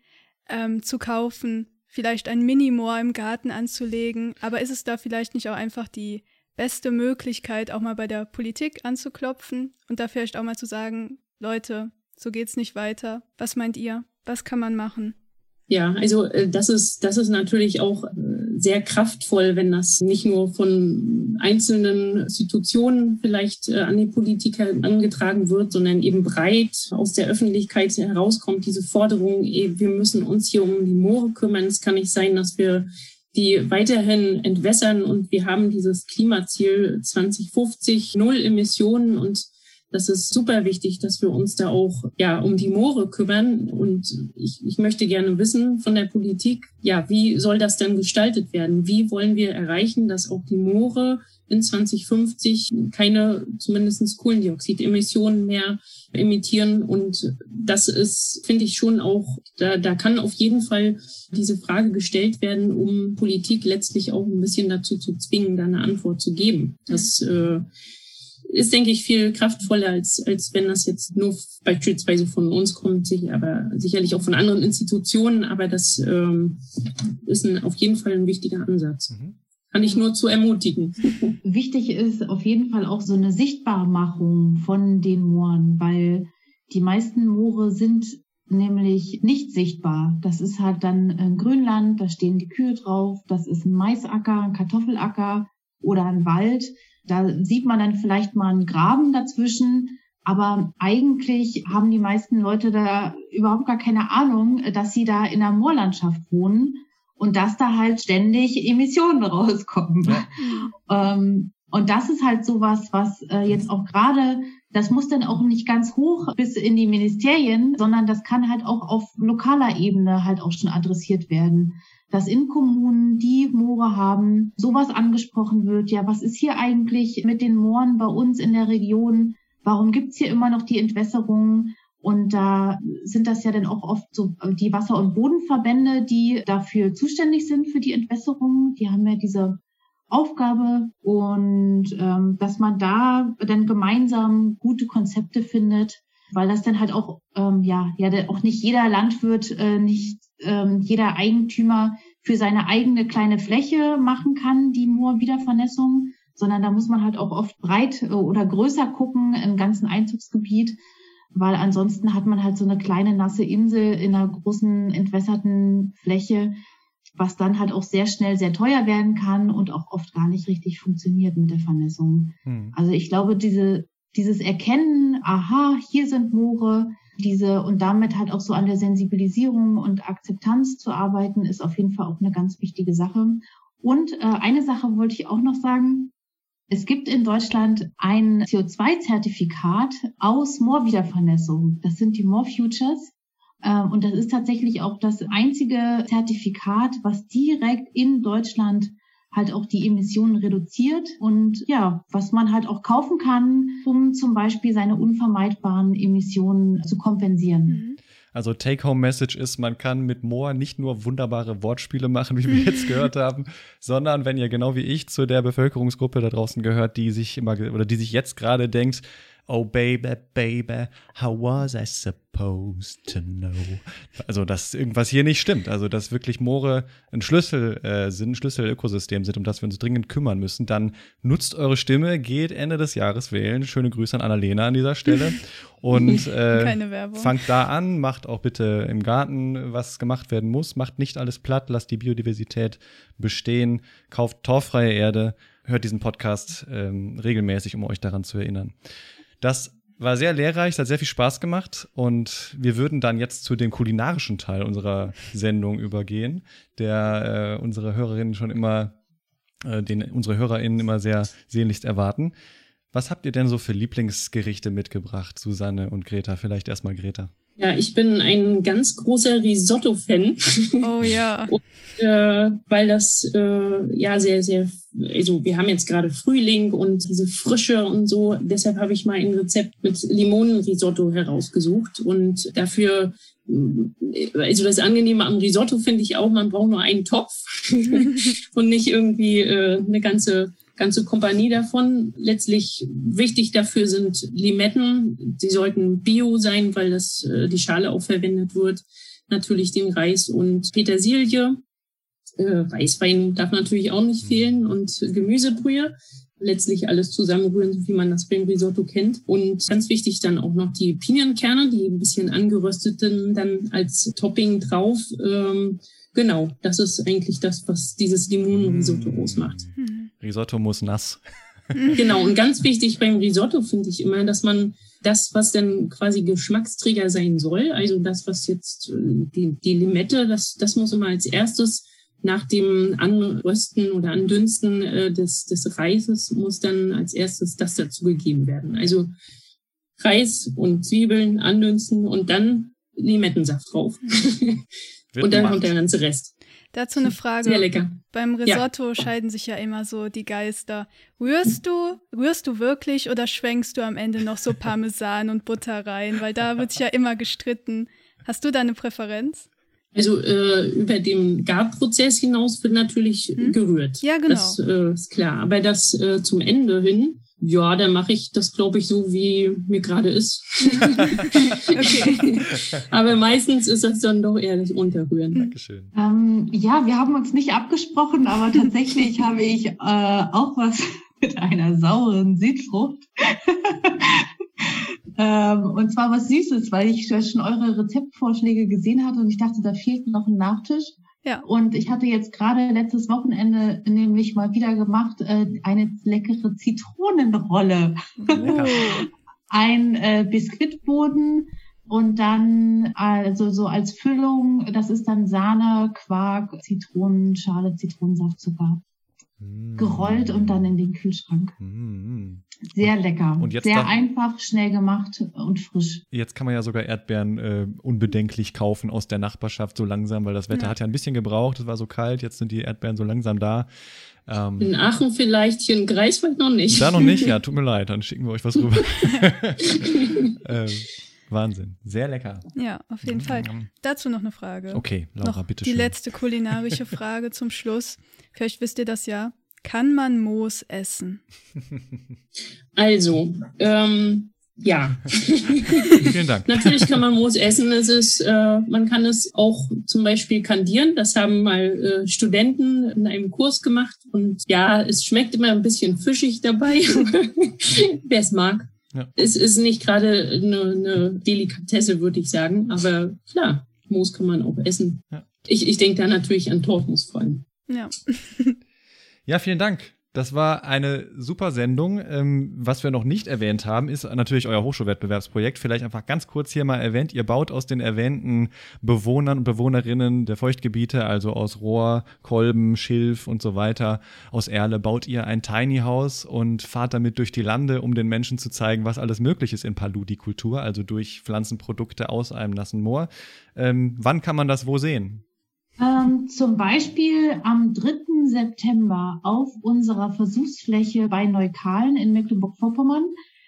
ähm, zu kaufen, vielleicht ein Minimoor im Garten anzulegen. Aber ist es da vielleicht nicht auch einfach die beste Möglichkeit, auch mal bei der Politik anzuklopfen und da vielleicht auch mal zu sagen, Leute, so geht's nicht weiter. Was meint ihr? Was kann man machen? Ja, also äh, das ist, das ist natürlich auch äh, sehr kraftvoll, wenn das nicht nur von einzelnen Institutionen vielleicht äh, an die Politiker angetragen wird, sondern eben breit aus der Öffentlichkeit herauskommt, diese Forderung, wir müssen uns hier um die Moore kümmern. Es kann nicht sein, dass wir die weiterhin entwässern und wir haben dieses Klimaziel 2050, null Emissionen und das ist super wichtig, dass wir uns da auch ja um die Moore kümmern. Und ich, ich möchte gerne wissen von der Politik, ja, wie soll das denn gestaltet werden? Wie wollen wir erreichen, dass auch die Moore in 2050 keine zumindest Kohlendioxidemissionen mehr emittieren. Und das ist, finde ich schon auch, da, da kann auf jeden Fall diese Frage gestellt werden, um Politik letztlich auch ein bisschen dazu zu zwingen, da eine Antwort zu geben. Das äh, ist, denke ich, viel kraftvoller, als, als wenn das jetzt nur beispielsweise von uns kommt, sich, aber sicherlich auch von anderen Institutionen. Aber das ähm, ist ein, auf jeden Fall ein wichtiger Ansatz. Mhm. Kann ich nur zu ermutigen. Wichtig ist auf jeden Fall auch so eine Sichtbarmachung von den Mooren, weil die meisten Moore sind nämlich nicht sichtbar. Das ist halt dann ein Grünland, da stehen die Kühe drauf, das ist ein Maisacker, ein Kartoffelacker oder ein Wald. Da sieht man dann vielleicht mal einen Graben dazwischen, aber eigentlich haben die meisten Leute da überhaupt gar keine Ahnung, dass sie da in der Moorlandschaft wohnen und dass da halt ständig Emissionen rauskommen. Ja. ähm, und das ist halt sowas, was äh, jetzt auch gerade, das muss dann auch nicht ganz hoch bis in die Ministerien, sondern das kann halt auch auf lokaler Ebene halt auch schon adressiert werden dass in Kommunen, die Moore haben, sowas angesprochen wird. Ja, was ist hier eigentlich mit den Mooren bei uns in der Region? Warum gibt's hier immer noch die Entwässerung? Und da sind das ja dann auch oft so die Wasser- und Bodenverbände, die dafür zuständig sind für die Entwässerung. Die haben ja diese Aufgabe und ähm, dass man da dann gemeinsam gute Konzepte findet, weil das dann halt auch ähm, ja ja auch nicht jeder Landwirt äh, nicht ähm, jeder Eigentümer für seine eigene kleine Fläche machen kann, die nur Wiedervernässung, sondern da muss man halt auch oft breit äh, oder größer gucken im ganzen Einzugsgebiet, weil ansonsten hat man halt so eine kleine nasse Insel in einer großen entwässerten Fläche, was dann halt auch sehr schnell sehr teuer werden kann und auch oft gar nicht richtig funktioniert mit der Vernässung. Hm. Also ich glaube, diese, dieses Erkennen, aha, hier sind Moore, diese und damit halt auch so an der Sensibilisierung und Akzeptanz zu arbeiten, ist auf jeden Fall auch eine ganz wichtige Sache. Und äh, eine Sache wollte ich auch noch sagen. Es gibt in Deutschland ein CO2-Zertifikat aus Moorwiedervernässung. Das sind die Moor Futures. Ähm, und das ist tatsächlich auch das einzige Zertifikat, was direkt in Deutschland halt auch die Emissionen reduziert und ja, was man halt auch kaufen kann, um zum Beispiel seine unvermeidbaren Emissionen zu kompensieren. Mhm. Also Take-Home-Message ist, man kann mit Moor nicht nur wunderbare Wortspiele machen, wie wir jetzt gehört haben, sondern wenn ihr genau wie ich zu der Bevölkerungsgruppe da draußen gehört, die sich immer oder die sich jetzt gerade denkt, Oh baby, baby, how was I supposed to know? Also, dass irgendwas hier nicht stimmt. Also, dass wirklich Moore ein Schlüssel äh, sind, ein Schlüsselökosystem sind, um das wir uns dringend kümmern müssen. Dann nutzt eure Stimme, geht Ende des Jahres wählen. Schöne Grüße an Annalena an dieser Stelle. Und äh, fangt da an, macht auch bitte im Garten, was gemacht werden muss. Macht nicht alles platt, lasst die Biodiversität bestehen, kauft torfreie Erde, hört diesen Podcast ähm, regelmäßig, um euch daran zu erinnern. Das War sehr lehrreich, hat sehr viel Spaß gemacht und wir würden dann jetzt zu dem kulinarischen Teil unserer Sendung übergehen, der äh, unsere Hörerinnen schon immer, äh, den unsere HörerInnen immer sehr sehnlichst erwarten. Was habt ihr denn so für Lieblingsgerichte mitgebracht, Susanne und Greta? Vielleicht erstmal Greta. Ja, ich bin ein ganz großer Risotto-Fan. Oh ja. und, äh, weil das äh, ja sehr, sehr, also wir haben jetzt gerade Frühling und diese Frische und so. Deshalb habe ich mal ein Rezept mit Limonenrisotto herausgesucht und dafür äh, also das Angenehme am Risotto finde ich auch, man braucht nur einen Topf und nicht irgendwie äh, eine ganze ganze Kompanie davon. Letztlich wichtig dafür sind Limetten. Sie sollten bio sein, weil das äh, die Schale auch verwendet wird. Natürlich den Reis und Petersilie. Äh, Weißwein darf natürlich auch nicht fehlen und Gemüsebrühe. Letztlich alles zusammenrühren, so wie man das beim Risotto kennt. Und ganz wichtig dann auch noch die Pinienkerne, die ein bisschen angerösteten dann als Topping drauf. Ähm, genau, das ist eigentlich das, was dieses Limonenrisotto ausmacht. Risotto muss nass. genau, und ganz wichtig beim Risotto finde ich immer, dass man das, was dann quasi Geschmacksträger sein soll, also das, was jetzt äh, die, die Limette, das, das muss immer als erstes nach dem Anrösten oder Andünsten äh, des, des Reises muss dann als erstes das dazu gegeben werden. Also Reis und Zwiebeln andünsten und dann Limettensaft drauf. und dann kommt der ganze Rest. Dazu eine Frage. Sehr lecker. Beim Risotto ja. scheiden sich ja immer so die Geister. Rührst du, rührst du wirklich oder schwenkst du am Ende noch so Parmesan und Butter rein? Weil da wird sich ja immer gestritten. Hast du da eine Präferenz? Also äh, über den Garprozess hinaus wird natürlich hm? gerührt. Ja, genau. Das äh, ist klar. Aber das äh, zum Ende hin ja, dann mache ich das, glaube ich, so, wie mir gerade ist. Aber meistens ist das dann doch ehrlich Unterrühren. Dankeschön. Ähm, ja, wir haben uns nicht abgesprochen, aber tatsächlich habe ich äh, auch was mit einer sauren Südfrucht. ähm, und zwar was Süßes, weil ich schon eure Rezeptvorschläge gesehen hatte und ich dachte, da fehlt noch ein Nachtisch. Ja. Und ich hatte jetzt gerade letztes Wochenende nämlich mal wieder gemacht äh, eine leckere Zitronenrolle. Lecker. Ein äh, Biskuitboden und dann also so als Füllung, das ist dann Sahne, Quark, Zitronenschale, Zitronensaft, Zucker. Mm. Gerollt und dann in den Kühlschrank. Mm. Sehr lecker. Und jetzt Sehr einfach, schnell gemacht und frisch. Jetzt kann man ja sogar Erdbeeren äh, unbedenklich kaufen aus der Nachbarschaft so langsam, weil das Wetter ja. hat ja ein bisschen gebraucht. Es war so kalt, jetzt sind die Erdbeeren so langsam da. Ähm, in Aachen vielleicht, hier in Greifswald noch nicht. Da noch nicht, ja, tut mir leid, dann schicken wir euch was rüber. ähm, Wahnsinn, sehr lecker. Ja, auf jeden Fall. Dazu noch eine Frage. Okay, Laura, noch bitte Die letzte kulinarische Frage zum Schluss. Vielleicht wisst ihr das ja. Kann man Moos essen? Also, ähm, ja. Vielen Dank. Natürlich kann man Moos essen. Es ist, äh, man kann es auch zum Beispiel kandieren. Das haben mal äh, Studenten in einem Kurs gemacht. Und ja, es schmeckt immer ein bisschen fischig dabei, wer es mag. Ja. Es ist nicht gerade eine, eine Delikatesse, würde ich sagen. Aber klar, Moos kann man auch essen. Ja. Ich, ich denke da natürlich an Tortmus vor allem. Ja. Ja, vielen Dank. Das war eine super Sendung. Ähm, was wir noch nicht erwähnt haben, ist natürlich euer Hochschulwettbewerbsprojekt. Vielleicht einfach ganz kurz hier mal erwähnt. Ihr baut aus den erwähnten Bewohnern und Bewohnerinnen der Feuchtgebiete, also aus Rohr, Kolben, Schilf und so weiter, aus Erle, baut ihr ein Tiny House und fahrt damit durch die Lande, um den Menschen zu zeigen, was alles möglich ist in Paludikultur, also durch Pflanzenprodukte aus einem nassen Moor. Ähm, wann kann man das wo sehen? Ähm, zum Beispiel am 3. September auf unserer Versuchsfläche bei Neukalen in Mecklenburg-Vorpommern.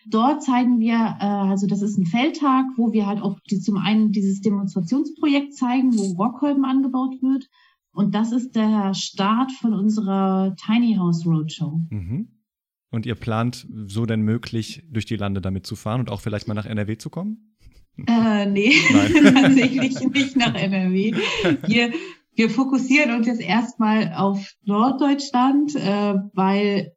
Dort zeigen wir, äh, also das ist ein Feldtag, wo wir halt auch die, zum einen dieses Demonstrationsprojekt zeigen, wo Rockkolben angebaut wird. Und das ist der Start von unserer Tiny House Roadshow. Mhm. Und ihr plant so denn möglich durch die Lande damit zu fahren und auch vielleicht mal nach NRW zu kommen? Äh, nee, tatsächlich nicht nach NRW. Wir wir fokussieren uns jetzt erstmal auf Norddeutschland, äh, weil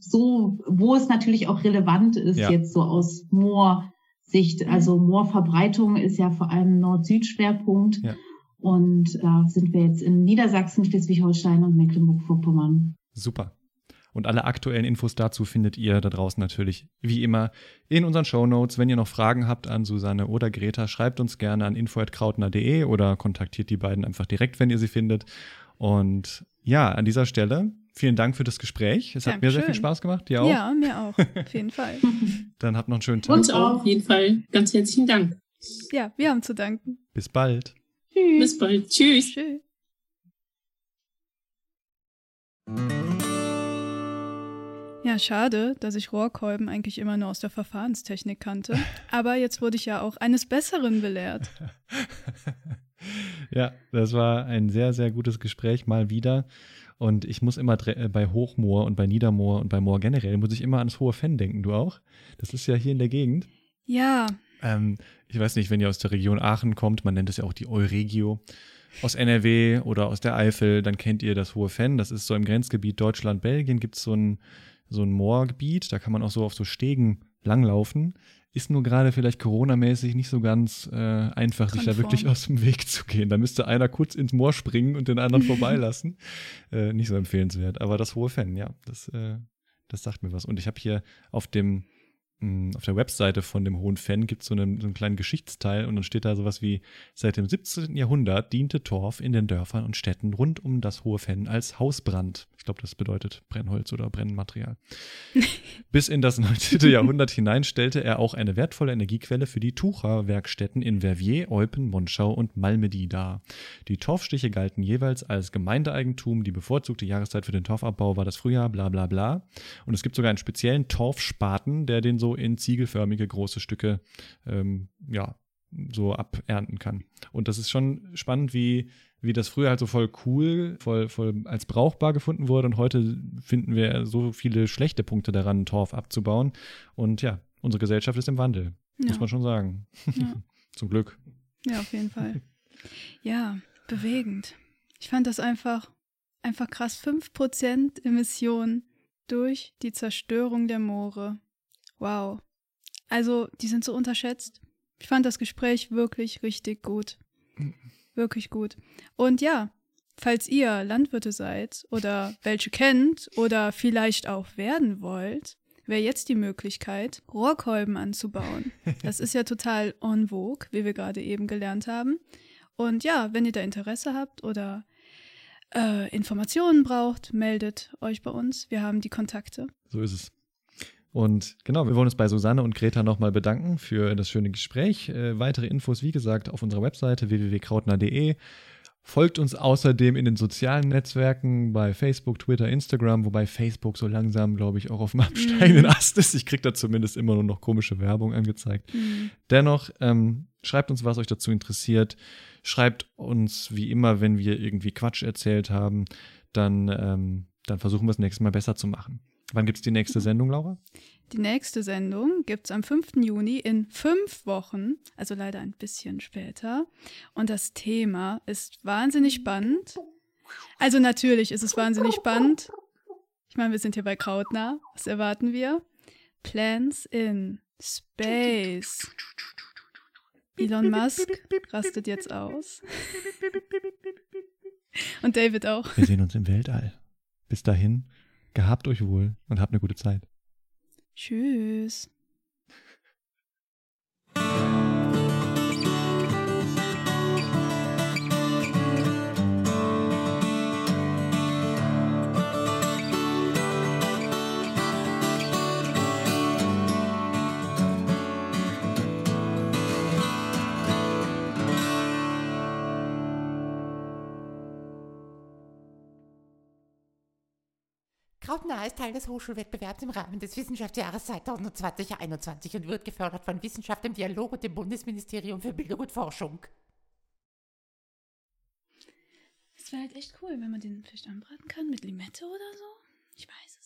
so, wo es natürlich auch relevant ist, ja. jetzt so aus Moorsicht. Also Moorverbreitung ist ja vor allem Nord-Süd-Schwerpunkt. Ja. Und da sind wir jetzt in Niedersachsen, Schleswig-Holstein und Mecklenburg-Vorpommern. Super. Und alle aktuellen Infos dazu findet ihr da draußen natürlich wie immer in unseren Show Notes. Wenn ihr noch Fragen habt an Susanne oder Greta, schreibt uns gerne an info.krautner.de oder kontaktiert die beiden einfach direkt, wenn ihr sie findet. Und ja, an dieser Stelle vielen Dank für das Gespräch. Es hat mir sehr viel Spaß gemacht. Dir auch? Ja, mir auch. Auf jeden Fall. Dann habt noch einen schönen Tag. Uns auch, auf jeden Fall. Ganz herzlichen Dank. Ja, wir haben zu danken. Bis bald. Tschüss. Bis bald. Tschüss. Tschüss. Ja, schade, dass ich Rohrkolben eigentlich immer nur aus der Verfahrenstechnik kannte. Aber jetzt wurde ich ja auch eines Besseren belehrt. ja, das war ein sehr, sehr gutes Gespräch mal wieder. Und ich muss immer äh, bei Hochmoor und bei Niedermoor und bei Moor generell, muss ich immer ans hohe Fenn denken. Du auch? Das ist ja hier in der Gegend. Ja. Ähm, ich weiß nicht, wenn ihr aus der Region Aachen kommt, man nennt es ja auch die Euregio. Aus NRW oder aus der Eifel, dann kennt ihr das Hohe Fenn. Das ist so im Grenzgebiet Deutschland-Belgien, gibt es so ein, so ein Moorgebiet. Da kann man auch so auf so Stegen langlaufen. Ist nur gerade vielleicht Corona-mäßig nicht so ganz äh, einfach, Konform. sich da wirklich aus dem Weg zu gehen. Da müsste einer kurz ins Moor springen und den anderen vorbeilassen. Äh, nicht so empfehlenswert. Aber das hohe Fan, ja, das, äh, das sagt mir was. Und ich habe hier auf dem auf der Webseite von dem Hohen Fan gibt so es so einen kleinen Geschichtsteil und dann steht da sowas wie, seit dem 17. Jahrhundert diente Torf in den Dörfern und Städten rund um das Hohe Fenn als Hausbrand. Ich glaube, das bedeutet Brennholz oder Brennmaterial. Bis in das 19. Jahrhundert hinein stellte er auch eine wertvolle Energiequelle für die Tucherwerkstätten in Verviers, Eupen, Monschau und Malmedy dar. Die Torfstiche galten jeweils als Gemeindeeigentum. Die bevorzugte Jahreszeit für den Torfabbau war das Frühjahr, bla bla bla. Und es gibt sogar einen speziellen Torfspaten, der den so in ziegelförmige große Stücke ähm, ja, so abernten kann. Und das ist schon spannend, wie, wie das früher halt so voll cool, voll, voll als brauchbar gefunden wurde. Und heute finden wir so viele schlechte Punkte daran, Torf abzubauen. Und ja, unsere Gesellschaft ist im Wandel, ja. muss man schon sagen. Ja. Zum Glück. Ja, auf jeden Fall. Ja, bewegend. Ich fand das einfach, einfach krass. 5% Emissionen durch die Zerstörung der Moore. Wow. Also, die sind so unterschätzt. Ich fand das Gespräch wirklich richtig gut. Wirklich gut. Und ja, falls ihr Landwirte seid oder welche kennt oder vielleicht auch werden wollt, wäre jetzt die Möglichkeit, Rohrkolben anzubauen. Das ist ja total en vogue, wie wir gerade eben gelernt haben. Und ja, wenn ihr da Interesse habt oder äh, Informationen braucht, meldet euch bei uns. Wir haben die Kontakte. So ist es. Und genau, wir wollen uns bei Susanne und Greta nochmal bedanken für das schöne Gespräch. Äh, weitere Infos, wie gesagt, auf unserer Webseite www.krautner.de. Folgt uns außerdem in den sozialen Netzwerken bei Facebook, Twitter, Instagram, wobei Facebook so langsam, glaube ich, auch auf dem absteigenden mhm. Ast ist. Ich kriege da zumindest immer nur noch komische Werbung angezeigt. Mhm. Dennoch, ähm, schreibt uns, was euch dazu interessiert. Schreibt uns, wie immer, wenn wir irgendwie Quatsch erzählt haben, dann, ähm, dann versuchen wir es nächstes Mal besser zu machen. Wann gibt es die nächste Sendung, Laura? Die nächste Sendung gibt es am 5. Juni in fünf Wochen, also leider ein bisschen später. Und das Thema ist wahnsinnig spannend. Also natürlich ist es wahnsinnig spannend. Ich meine, wir sind hier bei Krautner. Was erwarten wir? Plans in Space. Elon Musk rastet jetzt aus. Und David auch. Wir sehen uns im Weltall. Bis dahin. Gehabt euch wohl und habt eine gute Zeit. Tschüss. Krautner ist Teil des Hochschulwettbewerbs im Rahmen des Wissenschaftsjahres 2020-2021 und wird gefördert von Wissenschaft im Dialog und dem Bundesministerium für Bildung und Forschung. Es wäre halt echt cool, wenn man den vielleicht anbraten kann mit Limette oder so. Ich weiß es.